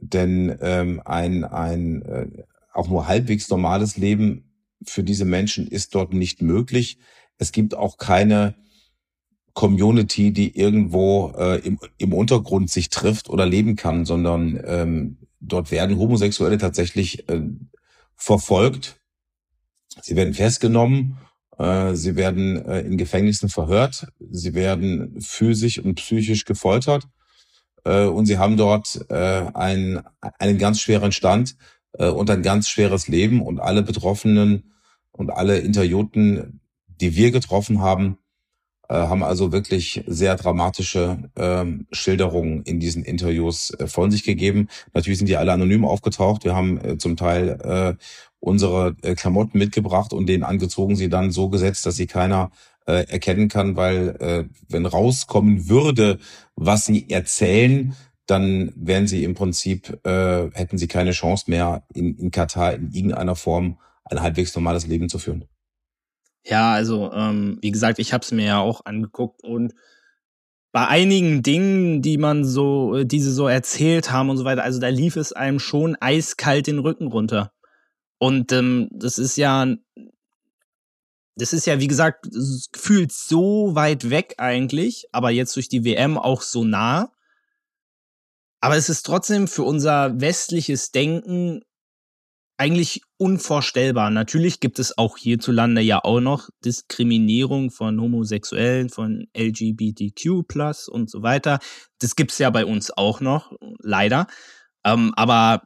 Speaker 2: Denn ähm, ein, ein äh, auch nur halbwegs normales Leben für diese Menschen ist dort nicht möglich. Es gibt auch keine Community, die irgendwo äh, im, im Untergrund sich trifft oder leben kann, sondern ähm, dort werden Homosexuelle tatsächlich äh, verfolgt. Sie werden festgenommen, sie werden äh, in Gefängnissen verhört, sie werden physisch und psychisch gefoltert äh, und sie haben dort äh, einen, einen ganz schweren Stand äh, und ein ganz schweres Leben und alle Betroffenen und alle Interviewten, die wir getroffen haben, äh, haben also wirklich sehr dramatische ähm, Schilderungen in diesen Interviews äh, von sich gegeben. Natürlich sind die alle anonym aufgetaucht. Wir haben äh, zum Teil äh, unsere äh, Klamotten mitgebracht und denen angezogen, sie dann so gesetzt, dass sie keiner äh, erkennen kann, weil äh, wenn rauskommen würde, was sie erzählen, dann wären sie im Prinzip, äh, hätten sie keine Chance mehr, in, in Katar in irgendeiner Form ein halbwegs normales Leben zu führen.
Speaker 1: Ja, also ähm, wie gesagt, ich habe es mir ja auch angeguckt und bei einigen Dingen, die man so, äh, diese so erzählt haben und so weiter, also da lief es einem schon eiskalt den Rücken runter. Und ähm, das ist ja, das ist ja, wie gesagt, gefühlt so weit weg eigentlich, aber jetzt durch die WM auch so nah. Aber es ist trotzdem für unser westliches Denken eigentlich unvorstellbar. Natürlich gibt es auch hierzulande ja auch noch Diskriminierung von Homosexuellen, von LGBTQ und so weiter. Das gibt's ja bei uns auch noch, leider. Ähm, aber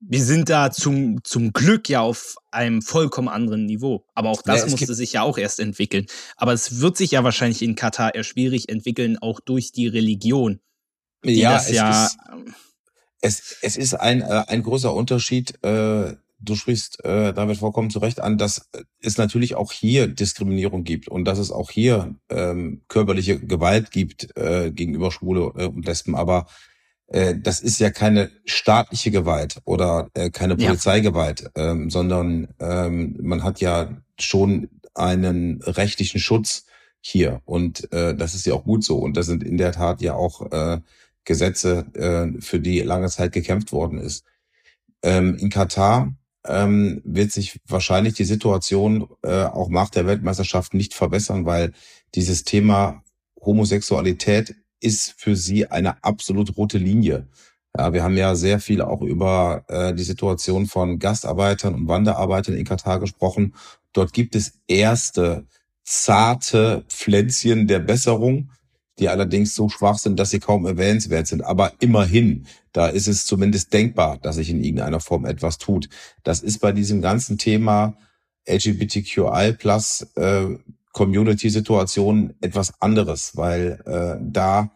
Speaker 1: wir sind da zum, zum Glück ja auf einem vollkommen anderen Niveau. Aber auch das ja, musste sich ja auch erst entwickeln. Aber es wird sich ja wahrscheinlich in Katar eher schwierig entwickeln, auch durch die Religion.
Speaker 2: Die ja, das ja ist es, es ist ein, äh, ein großer Unterschied. Äh, du sprichst äh, damit vollkommen zu Recht an, dass es natürlich auch hier Diskriminierung gibt und dass es auch hier ähm, körperliche Gewalt gibt äh, gegenüber Schwule äh, und Lesben. Aber das ist ja keine staatliche Gewalt oder äh, keine Polizeigewalt, ja. ähm, sondern ähm, man hat ja schon einen rechtlichen Schutz hier und äh, das ist ja auch gut so und das sind in der Tat ja auch äh, Gesetze, äh, für die lange Zeit gekämpft worden ist. Ähm, in Katar ähm, wird sich wahrscheinlich die Situation äh, auch nach der Weltmeisterschaft nicht verbessern, weil dieses Thema Homosexualität ist für sie eine absolut rote Linie. Ja, wir haben ja sehr viel auch über äh, die Situation von Gastarbeitern und Wanderarbeitern in Katar gesprochen. Dort gibt es erste zarte Pflänzchen der Besserung die allerdings so schwach sind, dass sie kaum erwähnenswert sind. Aber immerhin, da ist es zumindest denkbar, dass sich in irgendeiner Form etwas tut. Das ist bei diesem ganzen Thema LGBTQI plus äh, Community-Situation etwas anderes, weil äh, da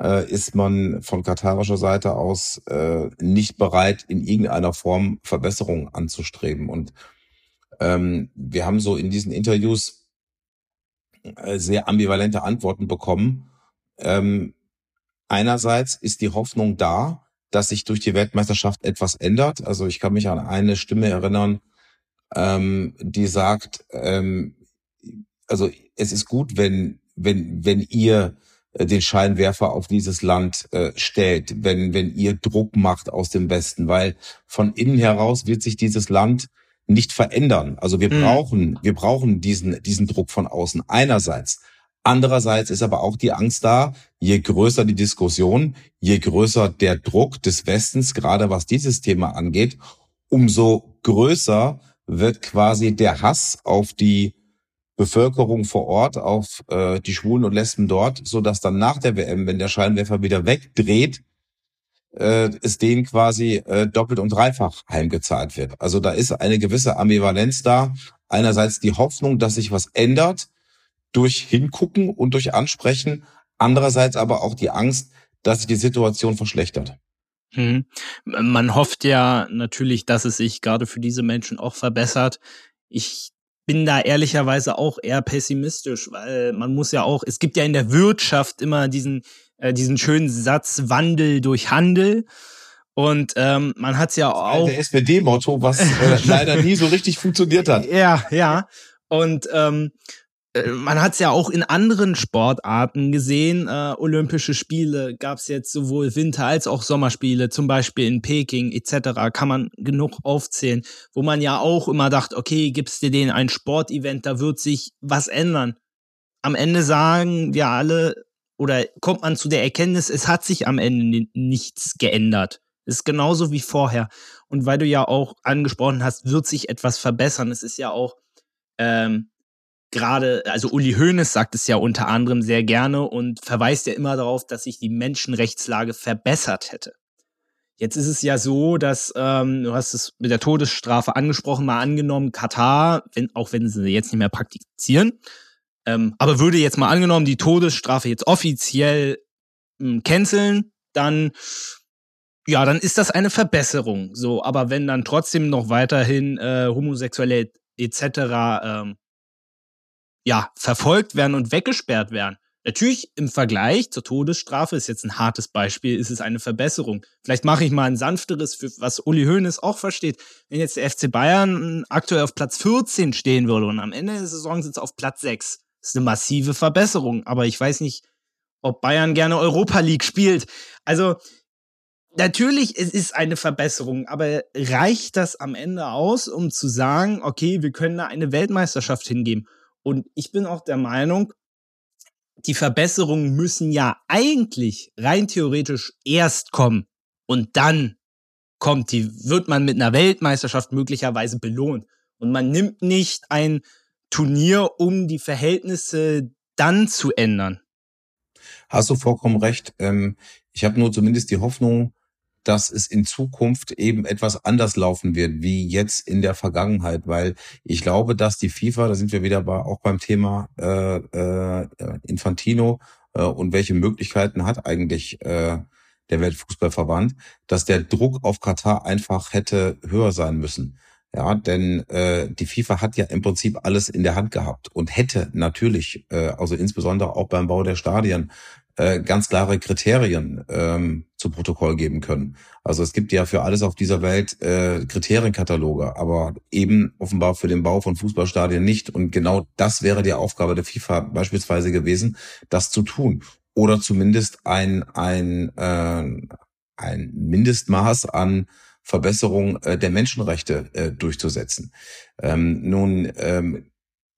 Speaker 2: äh, ist man von katarischer Seite aus äh, nicht bereit, in irgendeiner Form Verbesserungen anzustreben. Und ähm, wir haben so in diesen Interviews äh, sehr ambivalente Antworten bekommen. Ähm, einerseits ist die Hoffnung da, dass sich durch die Weltmeisterschaft etwas ändert. Also ich kann mich an eine Stimme erinnern, ähm, die sagt, ähm, also es ist gut, wenn, wenn, wenn ihr äh, den Scheinwerfer auf dieses Land äh, stellt, wenn, wenn ihr Druck macht aus dem Westen, weil von innen heraus wird sich dieses Land nicht verändern. Also wir mhm. brauchen, wir brauchen diesen, diesen Druck von außen. Einerseits. Andererseits ist aber auch die Angst da, je größer die Diskussion, je größer der Druck des Westens, gerade was dieses Thema angeht, umso größer wird quasi der Hass auf die Bevölkerung vor Ort, auf äh, die Schwulen und Lesben dort, so dass dann nach der WM, wenn der Scheinwerfer wieder wegdreht, äh, es denen quasi äh, doppelt und dreifach heimgezahlt wird. Also da ist eine gewisse Ambivalenz da. Einerseits die Hoffnung, dass sich was ändert, durch Hingucken und durch Ansprechen, andererseits aber auch die Angst, dass sich die Situation verschlechtert.
Speaker 1: Hm. Man hofft ja natürlich, dass es sich gerade für diese Menschen auch verbessert. Ich bin da ehrlicherweise auch eher pessimistisch, weil man muss ja auch, es gibt ja in der Wirtschaft immer diesen, äh, diesen schönen Satz Wandel durch Handel. Und ähm, man hat es ja auch.
Speaker 2: Der SPD-Motto, was äh, leider nie so richtig funktioniert hat.
Speaker 1: Ja, ja. Und ähm, äh, man hat es ja auch in anderen Sportarten gesehen. Äh, Olympische Spiele gab es jetzt sowohl Winter- als auch Sommerspiele, zum Beispiel in Peking etc. Kann man genug aufzählen, wo man ja auch immer dachte, okay, gibst du denen ein Sportevent, da wird sich was ändern. Am Ende sagen wir alle oder kommt man zu der Erkenntnis, es hat sich am Ende nichts geändert. Es ist genauso wie vorher. Und weil du ja auch angesprochen hast, wird sich etwas verbessern. Es ist ja auch ähm, gerade, also Uli Hoeneß sagt es ja unter anderem sehr gerne und verweist ja immer darauf, dass sich die Menschenrechtslage verbessert hätte. Jetzt ist es ja so, dass, ähm, du hast es mit der Todesstrafe angesprochen, mal angenommen, Katar, wenn, auch wenn sie jetzt nicht mehr praktizieren, ähm, aber würde jetzt mal angenommen, die Todesstrafe jetzt offiziell ähm, canceln, dann ja, dann ist das eine Verbesserung. So, aber wenn dann trotzdem noch weiterhin äh, Homosexuelle etc. Ähm, ja, verfolgt werden und weggesperrt werden. Natürlich im Vergleich zur Todesstrafe ist jetzt ein hartes Beispiel, ist es eine Verbesserung. Vielleicht mache ich mal ein sanfteres, für was Uli Hoeneß auch versteht. Wenn jetzt der FC Bayern aktuell auf Platz 14 stehen würde und am Ende der Saison sitzt auf Platz 6, ist eine massive Verbesserung. Aber ich weiß nicht, ob Bayern gerne Europa League spielt. Also natürlich, es ist eine Verbesserung, aber reicht das am Ende aus, um zu sagen, okay, wir können da eine Weltmeisterschaft hingeben? Und ich bin auch der Meinung, die Verbesserungen müssen ja eigentlich rein theoretisch erst kommen und dann kommt die, wird man mit einer Weltmeisterschaft möglicherweise belohnt. Und man nimmt nicht ein Turnier, um die Verhältnisse dann zu ändern.
Speaker 2: Hast du vollkommen recht. Ähm, ich habe nur zumindest die Hoffnung, dass es in Zukunft eben etwas anders laufen wird, wie jetzt in der Vergangenheit, weil ich glaube, dass die FIFA, da sind wir wieder bei, auch beim Thema äh, äh, Infantino äh, und welche Möglichkeiten hat eigentlich äh, der Weltfußballverband, dass der Druck auf Katar einfach hätte höher sein müssen. Ja, denn äh, die FIFA hat ja im Prinzip alles in der Hand gehabt und hätte natürlich, äh, also insbesondere auch beim Bau der Stadien, äh, ganz klare Kriterien ähm, zu Protokoll geben können. Also es gibt ja für alles auf dieser Welt äh, Kriterienkataloge, aber eben offenbar für den Bau von Fußballstadien nicht. Und genau das wäre die Aufgabe der FIFA beispielsweise gewesen, das zu tun. Oder zumindest ein, ein, äh, ein Mindestmaß an Verbesserung äh, der Menschenrechte äh, durchzusetzen. Ähm, nun ähm,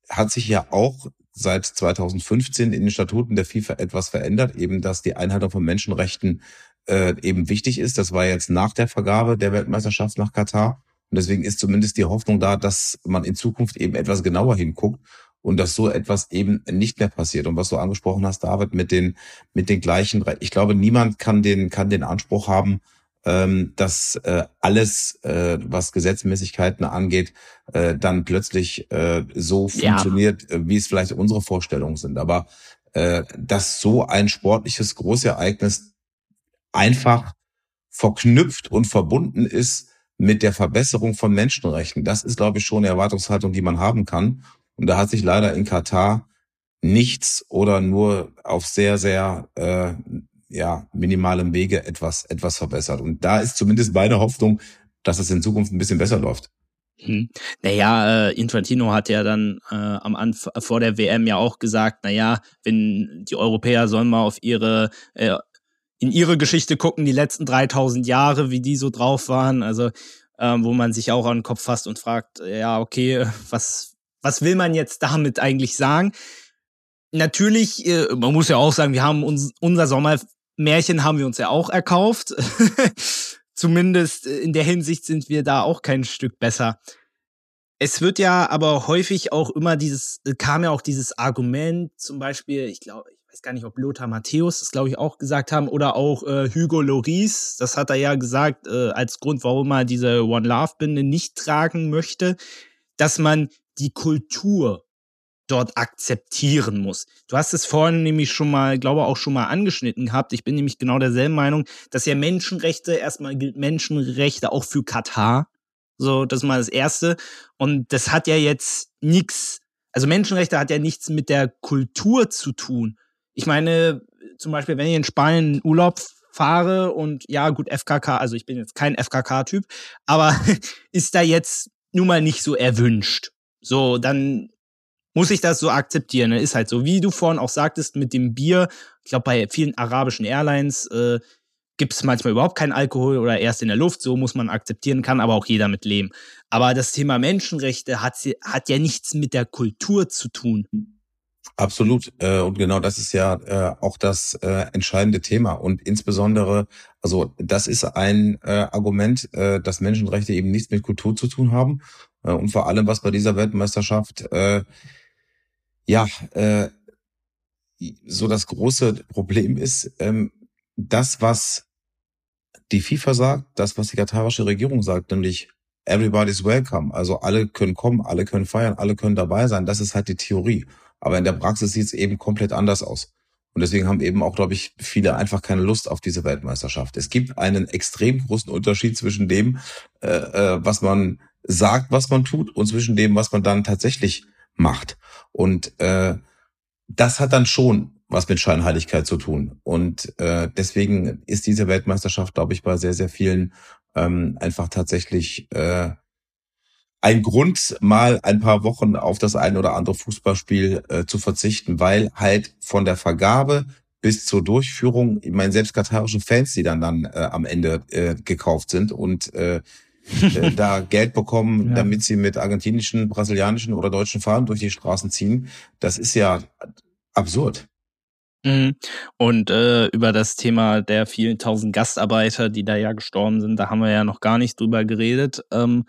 Speaker 2: hat sich ja auch seit 2015 in den Statuten der FIFA etwas verändert, eben dass die Einhaltung von Menschenrechten äh, eben wichtig ist. Das war jetzt nach der Vergabe der Weltmeisterschaft nach Katar. Und deswegen ist zumindest die Hoffnung da, dass man in Zukunft eben etwas genauer hinguckt und dass so etwas eben nicht mehr passiert. Und was du angesprochen hast, David, mit den, mit den gleichen, ich glaube, niemand kann den, kann den Anspruch haben, dass äh, alles, äh, was Gesetzmäßigkeiten angeht, äh, dann plötzlich äh, so ja. funktioniert, äh, wie es vielleicht unsere Vorstellungen sind. Aber äh, dass so ein sportliches Großereignis einfach verknüpft und verbunden ist mit der Verbesserung von Menschenrechten, das ist, glaube ich, schon eine Erwartungshaltung, die man haben kann. Und da hat sich leider in Katar nichts oder nur auf sehr, sehr äh, ja, minimalem Wege etwas, etwas verbessert. Und da ist zumindest meine Hoffnung, dass es in Zukunft ein bisschen besser läuft.
Speaker 1: Hm. Naja, äh, Infantino hat ja dann äh, am Anfang vor der WM ja auch gesagt, naja, wenn die Europäer sollen mal auf ihre äh, in ihre Geschichte gucken, die letzten 3000 Jahre, wie die so drauf waren, also äh, wo man sich auch an den Kopf fasst und fragt, ja, okay, was was will man jetzt damit eigentlich sagen? Natürlich, äh, man muss ja auch sagen, wir haben uns, unser Sommer Märchen haben wir uns ja auch erkauft. Zumindest in der Hinsicht sind wir da auch kein Stück besser. Es wird ja aber häufig auch immer dieses, kam ja auch dieses Argument, zum Beispiel, ich glaube, ich weiß gar nicht, ob Lothar Matthäus das, glaube ich, auch gesagt haben, oder auch äh, Hugo Loris, das hat er ja gesagt, äh, als Grund, warum er diese One Love-Binde nicht tragen möchte, dass man die Kultur dort akzeptieren muss. Du hast es vorhin nämlich schon mal, glaube auch schon mal angeschnitten gehabt. Ich bin nämlich genau derselben Meinung, dass ja Menschenrechte, erstmal gilt Menschenrechte auch für Katar. So, das ist mal das Erste. Und das hat ja jetzt nichts, also Menschenrechte hat ja nichts mit der Kultur zu tun. Ich meine, zum Beispiel, wenn ich in Spanien Urlaub fahre und ja, gut, FKK, also ich bin jetzt kein FKK-Typ, aber ist da jetzt nun mal nicht so erwünscht. So, dann muss ich das so akzeptieren. Ne? Ist halt so, wie du vorhin auch sagtest mit dem Bier. Ich glaube, bei vielen arabischen Airlines äh, gibt es manchmal überhaupt keinen Alkohol oder erst in der Luft. So muss man akzeptieren, kann aber auch jeder mit leben. Aber das Thema Menschenrechte hat, hat ja nichts mit der Kultur zu tun.
Speaker 2: Absolut. Äh, und genau das ist ja äh, auch das äh, entscheidende Thema. Und insbesondere, also das ist ein Argument, dass Menschenrechte eben nichts mit Kultur zu tun haben. Und vor allem, was bei dieser Weltmeisterschaft ja so das große Problem ist, ähm, das, was die FIFA sagt, das, was die katarische Regierung sagt, nämlich everybody's welcome. Also alle können kommen, alle können feiern, alle können dabei sein. Das ist halt die Theorie. Aber in der Praxis sieht es eben komplett anders aus. Und deswegen haben eben auch, glaube ich, viele einfach keine Lust auf diese Weltmeisterschaft. Es gibt einen extrem großen Unterschied zwischen dem, äh, äh, was man sagt, was man tut, und zwischen dem, was man dann tatsächlich macht. Und äh, das hat dann schon was mit Scheinheiligkeit zu tun. Und äh, deswegen ist diese Weltmeisterschaft, glaube ich, bei sehr, sehr vielen ähm, einfach tatsächlich äh, ein Grund, mal ein paar Wochen auf das ein oder andere Fußballspiel äh, zu verzichten, weil halt von der Vergabe bis zur Durchführung, ich meine, selbst katarische Fans, die dann dann äh, am Ende äh, gekauft sind und äh, äh, da Geld bekommen, ja. damit sie mit argentinischen, brasilianischen oder deutschen Fahnen durch die Straßen ziehen, das ist ja absurd.
Speaker 1: Mhm. Und äh, über das Thema der vielen tausend Gastarbeiter, die da ja gestorben sind, da haben wir ja noch gar nicht drüber geredet. Ähm,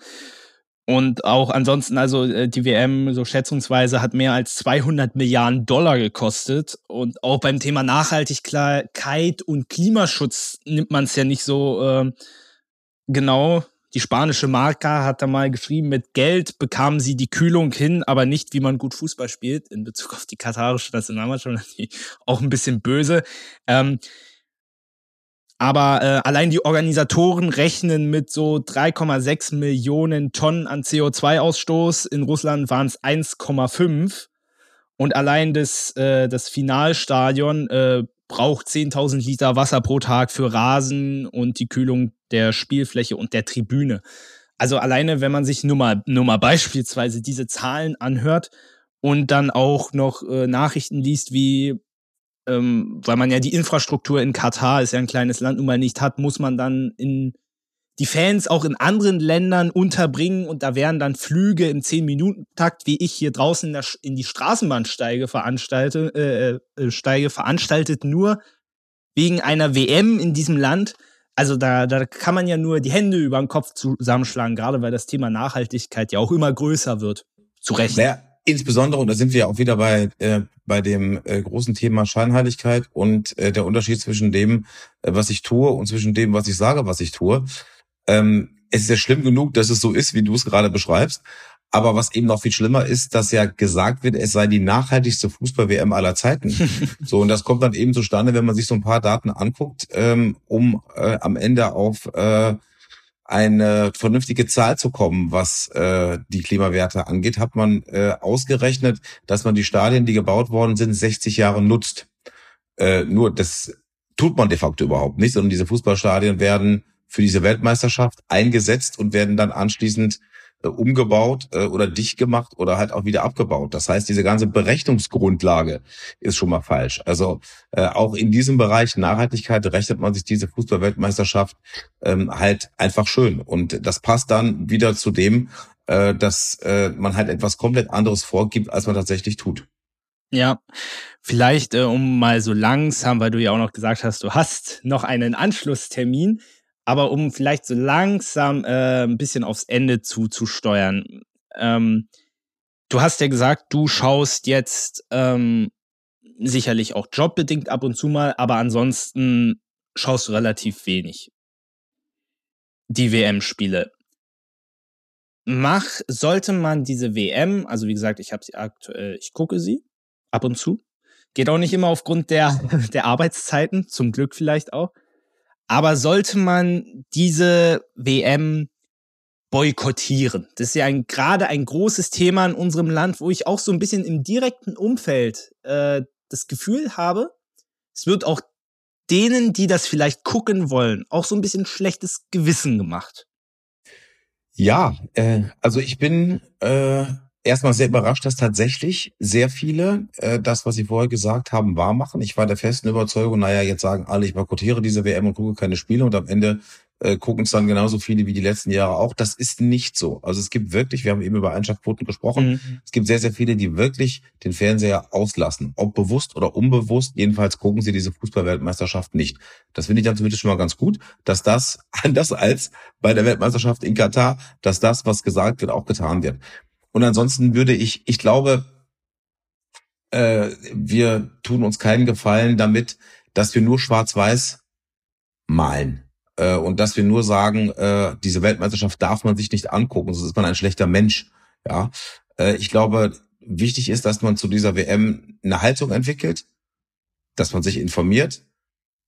Speaker 1: und auch ansonsten, also äh, die WM, so schätzungsweise, hat mehr als 200 Milliarden Dollar gekostet. Und auch beim Thema Nachhaltigkeit und Klimaschutz nimmt man es ja nicht so äh, genau. Die spanische Marca hat da mal geschrieben, mit Geld bekamen sie die Kühlung hin, aber nicht, wie man gut Fußball spielt, in Bezug auf die katarische Nationalmannschaft, auch ein bisschen böse. Ähm, aber äh, allein die Organisatoren rechnen mit so 3,6 Millionen Tonnen an CO2-Ausstoß. In Russland waren es 1,5. Und allein das, äh, das Finalstadion äh, braucht 10.000 Liter Wasser pro Tag für Rasen und die Kühlung der Spielfläche und der Tribüne. Also alleine, wenn man sich nur mal, nur mal beispielsweise diese Zahlen anhört und dann auch noch äh, Nachrichten liest, wie ähm, weil man ja die Infrastruktur in Katar, ist ja ein kleines Land, nun mal nicht hat, muss man dann in die Fans auch in anderen Ländern unterbringen und da wären dann Flüge im 10-Minuten-Takt, wie ich hier draußen in, der, in die Straßenbahnsteige veranstalte, äh, äh, steige, veranstaltet, nur wegen einer WM in diesem Land. Also da, da kann man ja nur die Hände über den Kopf zusammenschlagen, gerade weil das Thema Nachhaltigkeit ja auch immer größer wird. Zu Recht.
Speaker 2: Ja, insbesondere, und da sind wir ja auch wieder bei, äh, bei dem äh, großen Thema Scheinheiligkeit und äh, der Unterschied zwischen dem, äh, was ich tue und zwischen dem, was ich sage, was ich tue. Ähm, es ist ja schlimm genug, dass es so ist, wie du es gerade beschreibst. Aber was eben noch viel schlimmer ist, dass ja gesagt wird, es sei die nachhaltigste Fußball-WM aller Zeiten. so, und das kommt dann eben zustande, wenn man sich so ein paar Daten anguckt, ähm, um äh, am Ende auf äh, eine vernünftige Zahl zu kommen, was äh, die Klimawerte angeht, hat man äh, ausgerechnet, dass man die Stadien, die gebaut worden sind, 60 Jahre nutzt. Äh, nur das tut man de facto überhaupt nicht, sondern diese Fußballstadien werden für diese Weltmeisterschaft eingesetzt und werden dann anschließend umgebaut äh, oder dicht gemacht oder halt auch wieder abgebaut. Das heißt, diese ganze Berechnungsgrundlage ist schon mal falsch. Also äh, auch in diesem Bereich Nachhaltigkeit rechnet man sich diese Fußballweltmeisterschaft ähm, halt einfach schön. Und das passt dann wieder zu dem, äh, dass äh, man halt etwas komplett anderes vorgibt, als man tatsächlich tut.
Speaker 1: Ja, vielleicht äh, um mal so langsam, weil du ja auch noch gesagt hast, du hast noch einen Anschlusstermin. Aber um vielleicht so langsam äh, ein bisschen aufs Ende zuzusteuern. Ähm, du hast ja gesagt, du schaust jetzt ähm, sicherlich auch jobbedingt ab und zu mal, aber ansonsten schaust du relativ wenig die WM-Spiele. Mach, sollte man diese WM, also wie gesagt, ich habe sie aktuell, ich gucke sie ab und zu. Geht auch nicht immer aufgrund der, der Arbeitszeiten, zum Glück vielleicht auch. Aber sollte man diese WM boykottieren? Das ist ja ein, gerade ein großes Thema in unserem Land, wo ich auch so ein bisschen im direkten Umfeld äh, das Gefühl habe, es wird auch denen, die das vielleicht gucken wollen, auch so ein bisschen schlechtes Gewissen gemacht.
Speaker 2: Ja, äh, also ich bin äh, erstmal sehr überrascht, dass tatsächlich sehr viele äh, das, was sie vorher gesagt haben, wahr machen. Ich war der festen Überzeugung, naja, jetzt sagen alle, ich boykottiere diese WM und gucke keine Spiele und am Ende äh, gucken es dann genauso viele wie die letzten Jahre auch. Das ist nicht so. Also es gibt wirklich, wir haben eben über Einschaltquoten gesprochen, mhm. es gibt sehr, sehr viele, die wirklich den Fernseher auslassen. Ob bewusst oder unbewusst, jedenfalls gucken sie diese Fußballweltmeisterschaft nicht. Das finde ich dann zumindest schon mal ganz gut, dass das anders als bei der Weltmeisterschaft in Katar, dass das, was gesagt wird, auch getan wird. Und ansonsten würde ich, ich glaube, äh, wir tun uns keinen Gefallen damit, dass wir nur schwarz-weiß malen. Äh, und dass wir nur sagen, äh, diese Weltmeisterschaft darf man sich nicht angucken, sonst ist man ein schlechter Mensch. Ja, äh, ich glaube, wichtig ist, dass man zu dieser WM eine Haltung entwickelt, dass man sich informiert,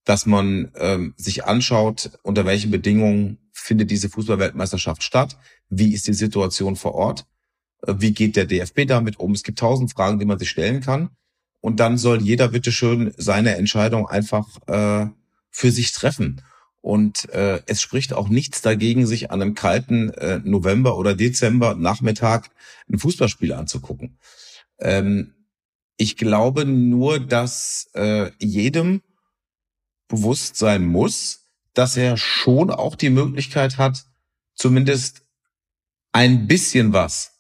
Speaker 2: dass man ähm, sich anschaut, unter welchen Bedingungen findet diese Fußballweltmeisterschaft statt, wie ist die Situation vor Ort wie geht der DFB damit um? Es gibt tausend Fragen, die man sich stellen kann. Und dann soll jeder bitte schön seine Entscheidung einfach äh, für sich treffen. Und äh, es spricht auch nichts dagegen, sich an einem kalten äh, November oder Dezember Nachmittag ein Fußballspiel anzugucken. Ähm, ich glaube nur, dass äh, jedem bewusst sein muss, dass er schon auch die Möglichkeit hat, zumindest ein bisschen was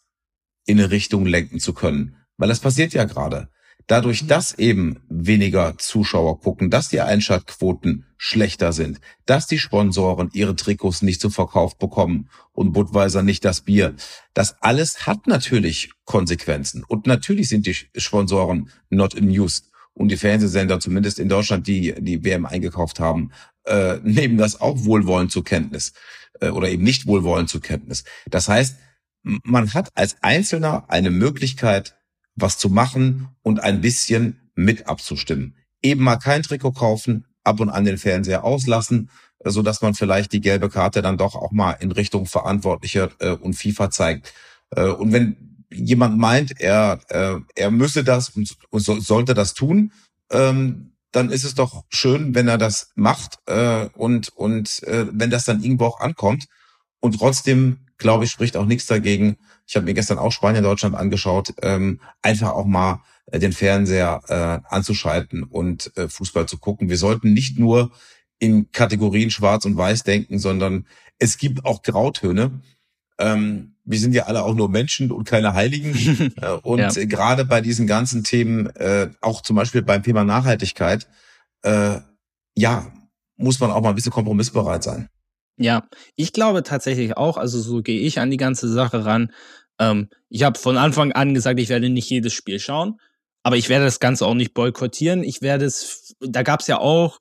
Speaker 2: in eine Richtung lenken zu können. Weil das passiert ja gerade. Dadurch, dass eben weniger Zuschauer gucken, dass die Einschaltquoten schlechter sind, dass die Sponsoren ihre Trikots nicht zu Verkauf bekommen und Budweiser nicht das Bier. Das alles hat natürlich Konsequenzen. Und natürlich sind die Sponsoren not amused. Und die Fernsehsender, zumindest in Deutschland, die die WM eingekauft haben, äh, nehmen das auch wohlwollend zur Kenntnis äh, oder eben nicht wohlwollend zur Kenntnis. Das heißt, man hat als Einzelner eine Möglichkeit, was zu machen und ein bisschen mit abzustimmen. Eben mal kein Trikot kaufen, ab und an den Fernseher auslassen, so dass man vielleicht die gelbe Karte dann doch auch mal in Richtung Verantwortlicher äh, und FIFA zeigt. Äh, und wenn jemand meint, er äh, er müsse das und, und so, sollte das tun, ähm, dann ist es doch schön, wenn er das macht äh, und und äh, wenn das dann irgendwo auch ankommt und trotzdem glaube ich, spricht auch nichts dagegen. Ich habe mir gestern auch Spanien, Deutschland angeschaut, ähm, einfach auch mal äh, den Fernseher äh, anzuschalten und äh, Fußball zu gucken. Wir sollten nicht nur in Kategorien Schwarz und Weiß denken, sondern es gibt auch Grautöne. Ähm, wir sind ja alle auch nur Menschen und keine Heiligen. Äh, und ja. gerade bei diesen ganzen Themen, äh, auch zum Beispiel beim Thema Nachhaltigkeit, äh, ja, muss man auch mal ein bisschen kompromissbereit sein.
Speaker 1: Ja, ich glaube tatsächlich auch, also so gehe ich an die ganze Sache ran. Ähm, ich habe von Anfang an gesagt, ich werde nicht jedes Spiel schauen, aber ich werde das Ganze auch nicht boykottieren. Ich werde es, da gab es ja auch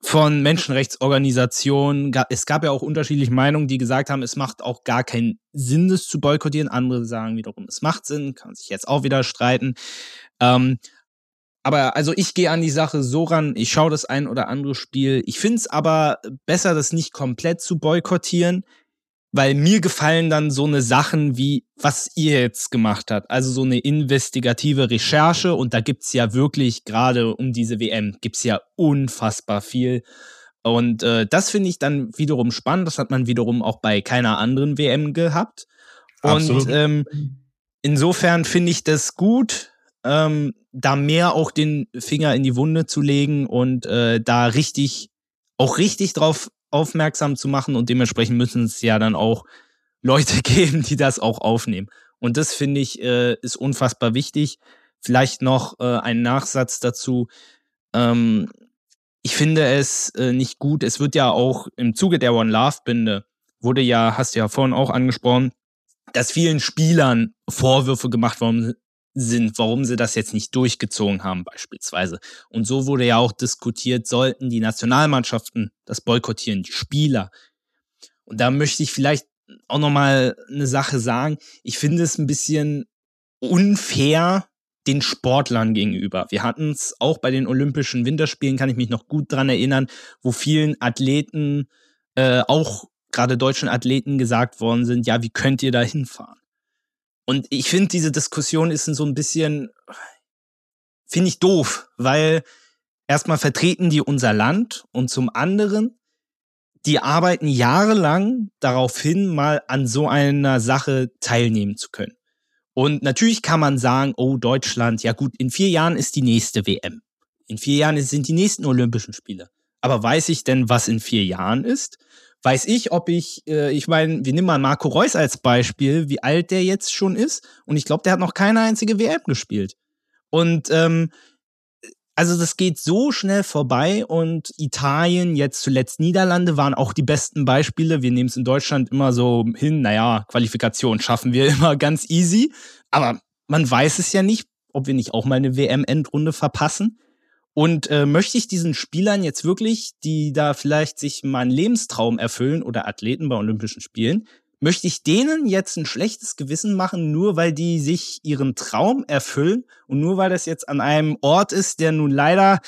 Speaker 1: von Menschenrechtsorganisationen, es gab ja auch unterschiedliche Meinungen, die gesagt haben, es macht auch gar keinen Sinn, das zu boykottieren. Andere sagen wiederum, es macht Sinn, kann sich jetzt auch wieder streiten. Ähm, aber also ich gehe an die Sache so ran, ich schaue das ein oder andere Spiel. Ich finde es aber besser, das nicht komplett zu boykottieren, weil mir gefallen dann so eine Sachen wie, was ihr jetzt gemacht habt. Also so eine investigative Recherche und da gibt's ja wirklich, gerade um diese WM, gibt's ja unfassbar viel. Und äh, das finde ich dann wiederum spannend. Das hat man wiederum auch bei keiner anderen WM gehabt. Und ähm, insofern finde ich das gut ähm, da mehr auch den Finger in die Wunde zu legen und äh, da richtig, auch richtig drauf aufmerksam zu machen und dementsprechend müssen es ja dann auch Leute geben, die das auch aufnehmen. Und das finde ich äh, ist unfassbar wichtig. Vielleicht noch äh, ein Nachsatz dazu. Ähm, ich finde es äh, nicht gut. Es wird ja auch im Zuge der One Love Binde wurde ja, hast du ja vorhin auch angesprochen, dass vielen Spielern Vorwürfe gemacht worden sind, warum sie das jetzt nicht durchgezogen haben beispielsweise. Und so wurde ja auch diskutiert, sollten die Nationalmannschaften das boykottieren, die Spieler. Und da möchte ich vielleicht auch noch mal eine Sache sagen. Ich finde es ein bisschen unfair den Sportlern gegenüber. Wir hatten es auch bei den Olympischen Winterspielen, kann ich mich noch gut dran erinnern, wo vielen Athleten, äh, auch gerade deutschen Athleten gesagt worden sind, ja, wie könnt ihr da hinfahren? Und ich finde, diese Diskussion ist so ein bisschen, finde ich doof, weil erstmal vertreten die unser Land und zum anderen, die arbeiten jahrelang darauf hin, mal an so einer Sache teilnehmen zu können. Und natürlich kann man sagen, oh, Deutschland, ja gut, in vier Jahren ist die nächste WM. In vier Jahren sind die nächsten Olympischen Spiele. Aber weiß ich denn, was in vier Jahren ist? Weiß ich, ob ich, äh, ich meine, wir nehmen mal Marco Reus als Beispiel, wie alt der jetzt schon ist. Und ich glaube, der hat noch keine einzige WM gespielt. Und ähm, also das geht so schnell vorbei und Italien, jetzt zuletzt Niederlande waren auch die besten Beispiele. Wir nehmen es in Deutschland immer so hin, naja, Qualifikation schaffen wir immer ganz easy. Aber man weiß es ja nicht, ob wir nicht auch mal eine WM-Endrunde verpassen. Und äh, möchte ich diesen Spielern jetzt wirklich, die da vielleicht sich mal einen Lebenstraum erfüllen oder Athleten bei Olympischen Spielen, möchte ich denen jetzt ein schlechtes Gewissen machen, nur weil die sich ihren Traum erfüllen und nur weil das jetzt an einem Ort ist, der nun leider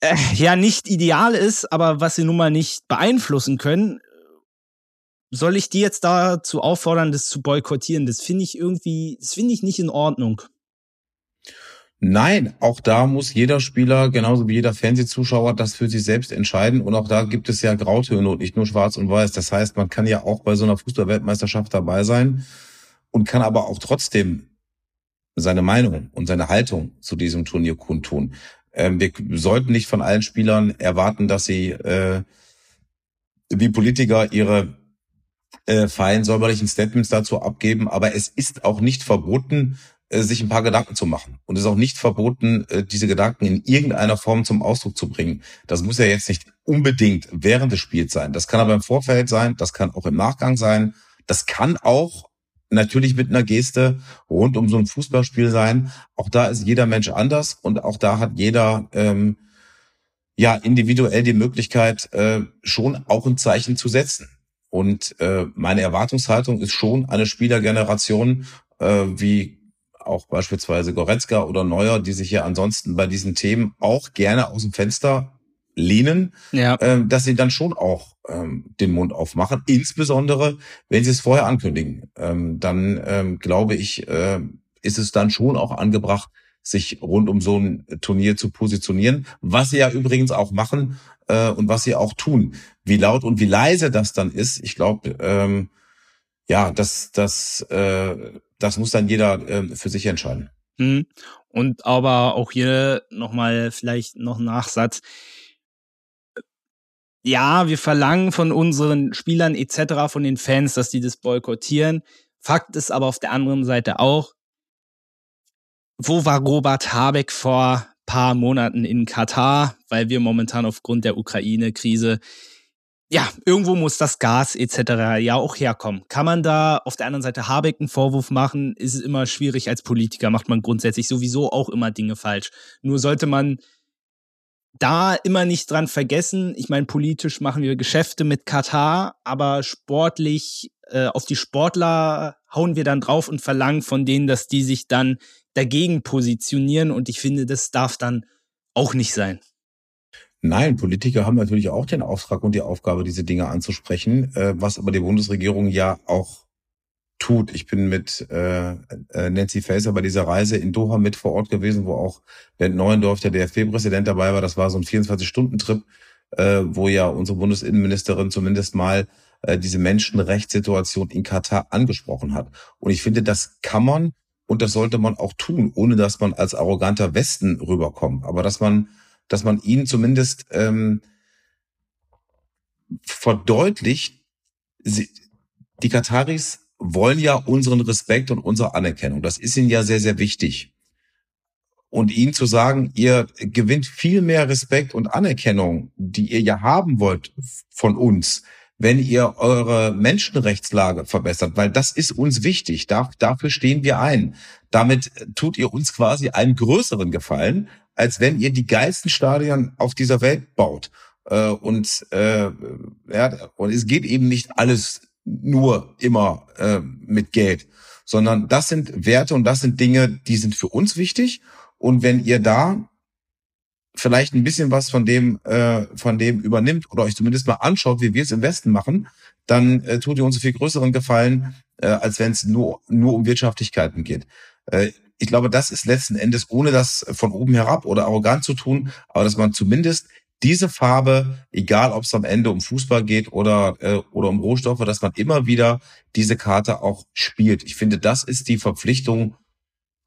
Speaker 1: äh, ja nicht ideal ist, aber was sie nun mal nicht beeinflussen können, soll ich die jetzt dazu auffordern, das zu boykottieren? Das finde ich irgendwie, das finde ich nicht in Ordnung.
Speaker 2: Nein, auch da muss jeder Spieler, genauso wie jeder Fernsehzuschauer, das für sich selbst entscheiden. Und auch da gibt es ja Grautöne und nicht nur schwarz und weiß. Das heißt, man kann ja auch bei so einer Fußballweltmeisterschaft dabei sein und kann aber auch trotzdem seine Meinung und seine Haltung zu diesem Turnier kundtun. Ähm, wir sollten nicht von allen Spielern erwarten, dass sie äh, wie Politiker ihre äh, fein säuberlichen Statements dazu abgeben, aber es ist auch nicht verboten, sich ein paar Gedanken zu machen. Und es ist auch nicht verboten, äh, diese Gedanken in irgendeiner Form zum Ausdruck zu bringen. Das muss ja jetzt nicht unbedingt während des Spiels sein. Das kann aber im Vorfeld sein, das kann auch im Nachgang sein. Das kann auch natürlich mit einer Geste rund um so ein Fußballspiel sein. Auch da ist jeder Mensch anders und auch da hat jeder ähm, ja individuell die Möglichkeit, äh, schon auch ein Zeichen zu setzen. Und äh, meine Erwartungshaltung ist schon eine Spielergeneration äh, wie auch beispielsweise Goretzka oder Neuer, die sich ja ansonsten bei diesen Themen auch gerne aus dem Fenster lehnen, ja. ähm, dass sie dann schon auch ähm, den Mund aufmachen, insbesondere wenn sie es vorher ankündigen. Ähm, dann ähm, glaube ich, äh, ist es dann schon auch angebracht, sich rund um so ein Turnier zu positionieren, was sie ja übrigens auch machen äh, und was sie auch tun. Wie laut und wie leise das dann ist, ich glaube, ähm, ja, das, das äh, das muss dann jeder äh, für sich entscheiden.
Speaker 1: Mhm. Und aber auch hier nochmal vielleicht noch ein Nachsatz. Ja, wir verlangen von unseren Spielern etc., von den Fans, dass die das boykottieren. Fakt ist aber auf der anderen Seite auch, wo war Robert Habeck vor paar Monaten in Katar, weil wir momentan aufgrund der Ukraine-Krise ja, irgendwo muss das Gas etc. ja auch herkommen. Kann man da auf der anderen Seite Habeck einen Vorwurf machen, ist es immer schwierig. Als Politiker macht man grundsätzlich sowieso auch immer Dinge falsch. Nur sollte man da immer nicht dran vergessen, ich meine, politisch machen wir Geschäfte mit Katar, aber sportlich äh, auf die Sportler hauen wir dann drauf und verlangen von denen, dass die sich dann dagegen positionieren. Und ich finde, das darf dann auch nicht sein.
Speaker 2: Nein, Politiker haben natürlich auch den Auftrag und die Aufgabe, diese Dinge anzusprechen, äh, was aber die Bundesregierung ja auch tut. Ich bin mit äh, äh Nancy Faeser bei dieser Reise in Doha mit vor Ort gewesen, wo auch Bernd Neuendorf, der DFB-Präsident, dabei war. Das war so ein 24-Stunden-Trip, äh, wo ja unsere Bundesinnenministerin zumindest mal äh, diese Menschenrechtssituation in Katar angesprochen hat. Und ich finde, das kann man und das sollte man auch tun, ohne dass man als arroganter Westen rüberkommt. Aber dass man dass man ihnen zumindest ähm, verdeutlicht, sie, die Kataris wollen ja unseren Respekt und unsere Anerkennung. Das ist ihnen ja sehr, sehr wichtig. Und ihnen zu sagen, ihr gewinnt viel mehr Respekt und Anerkennung, die ihr ja haben wollt von uns, wenn ihr eure Menschenrechtslage verbessert, weil das ist uns wichtig. dafür stehen wir ein. Damit tut ihr uns quasi einen größeren Gefallen, als wenn ihr die geilsten Stadien auf dieser Welt baut. Äh, und, äh, ja, und es geht eben nicht alles nur immer äh, mit Geld, sondern das sind Werte und das sind Dinge, die sind für uns wichtig. Und wenn ihr da vielleicht ein bisschen was von dem, äh, von dem übernimmt oder euch zumindest mal anschaut, wie wir es im Westen machen, dann äh, tut ihr uns viel größeren Gefallen, äh, als wenn es nur, nur um Wirtschaftlichkeiten geht. Äh, ich glaube, das ist letzten Endes, ohne das von oben herab oder arrogant zu tun, aber dass man zumindest diese Farbe, egal ob es am Ende um Fußball geht oder, äh, oder um Rohstoffe, dass man immer wieder diese Karte auch spielt. Ich finde, das ist die Verpflichtung,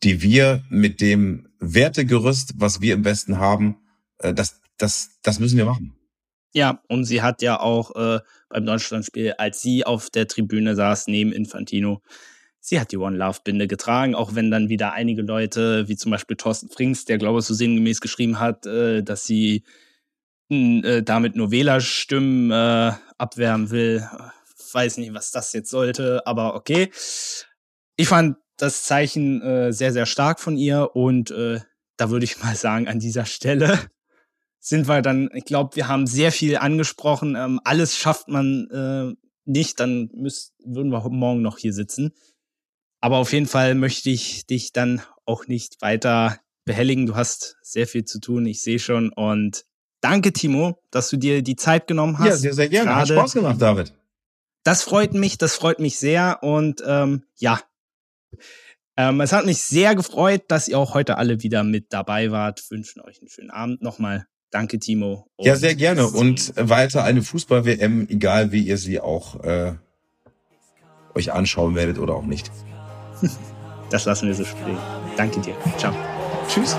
Speaker 2: die wir mit dem Wertegerüst, was wir im Westen haben, äh, das, das, das müssen wir machen.
Speaker 1: Ja, und sie hat ja auch äh, beim Deutschlandspiel, als sie auf der Tribüne saß, neben Infantino, sie hat die One Love Binde getragen, auch wenn dann wieder einige Leute, wie zum Beispiel Thorsten Frings, der glaube ich so sinngemäß geschrieben hat, äh, dass sie äh, damit nur Wählerstimmen äh, abwärmen will. Weiß nicht, was das jetzt sollte, aber okay. Ich fand das Zeichen äh, sehr, sehr stark von ihr und äh, da würde ich mal sagen, an dieser Stelle sind wir dann, ich glaube, wir haben sehr viel angesprochen. Ähm, alles schafft man äh, nicht, dann müsst, würden wir morgen noch hier sitzen. Aber auf jeden Fall möchte ich dich dann auch nicht weiter behelligen. Du hast sehr viel zu tun, ich sehe schon. Und danke, Timo, dass du dir die Zeit genommen hast. Ja,
Speaker 2: sehr, sehr gerne. Hat Spaß gemacht, David.
Speaker 1: Das freut mich, das freut mich sehr. Und ähm, ja, ähm, es hat mich sehr gefreut, dass ihr auch heute alle wieder mit dabei wart. Wünschen euch einen schönen Abend nochmal. Danke, Timo.
Speaker 2: ja, sehr gerne. Und weiter eine Fußball-WM, egal wie ihr sie auch äh, euch anschauen werdet oder auch nicht.
Speaker 1: Das lassen wir so stehen. Danke dir. Ciao.
Speaker 2: Tschüss.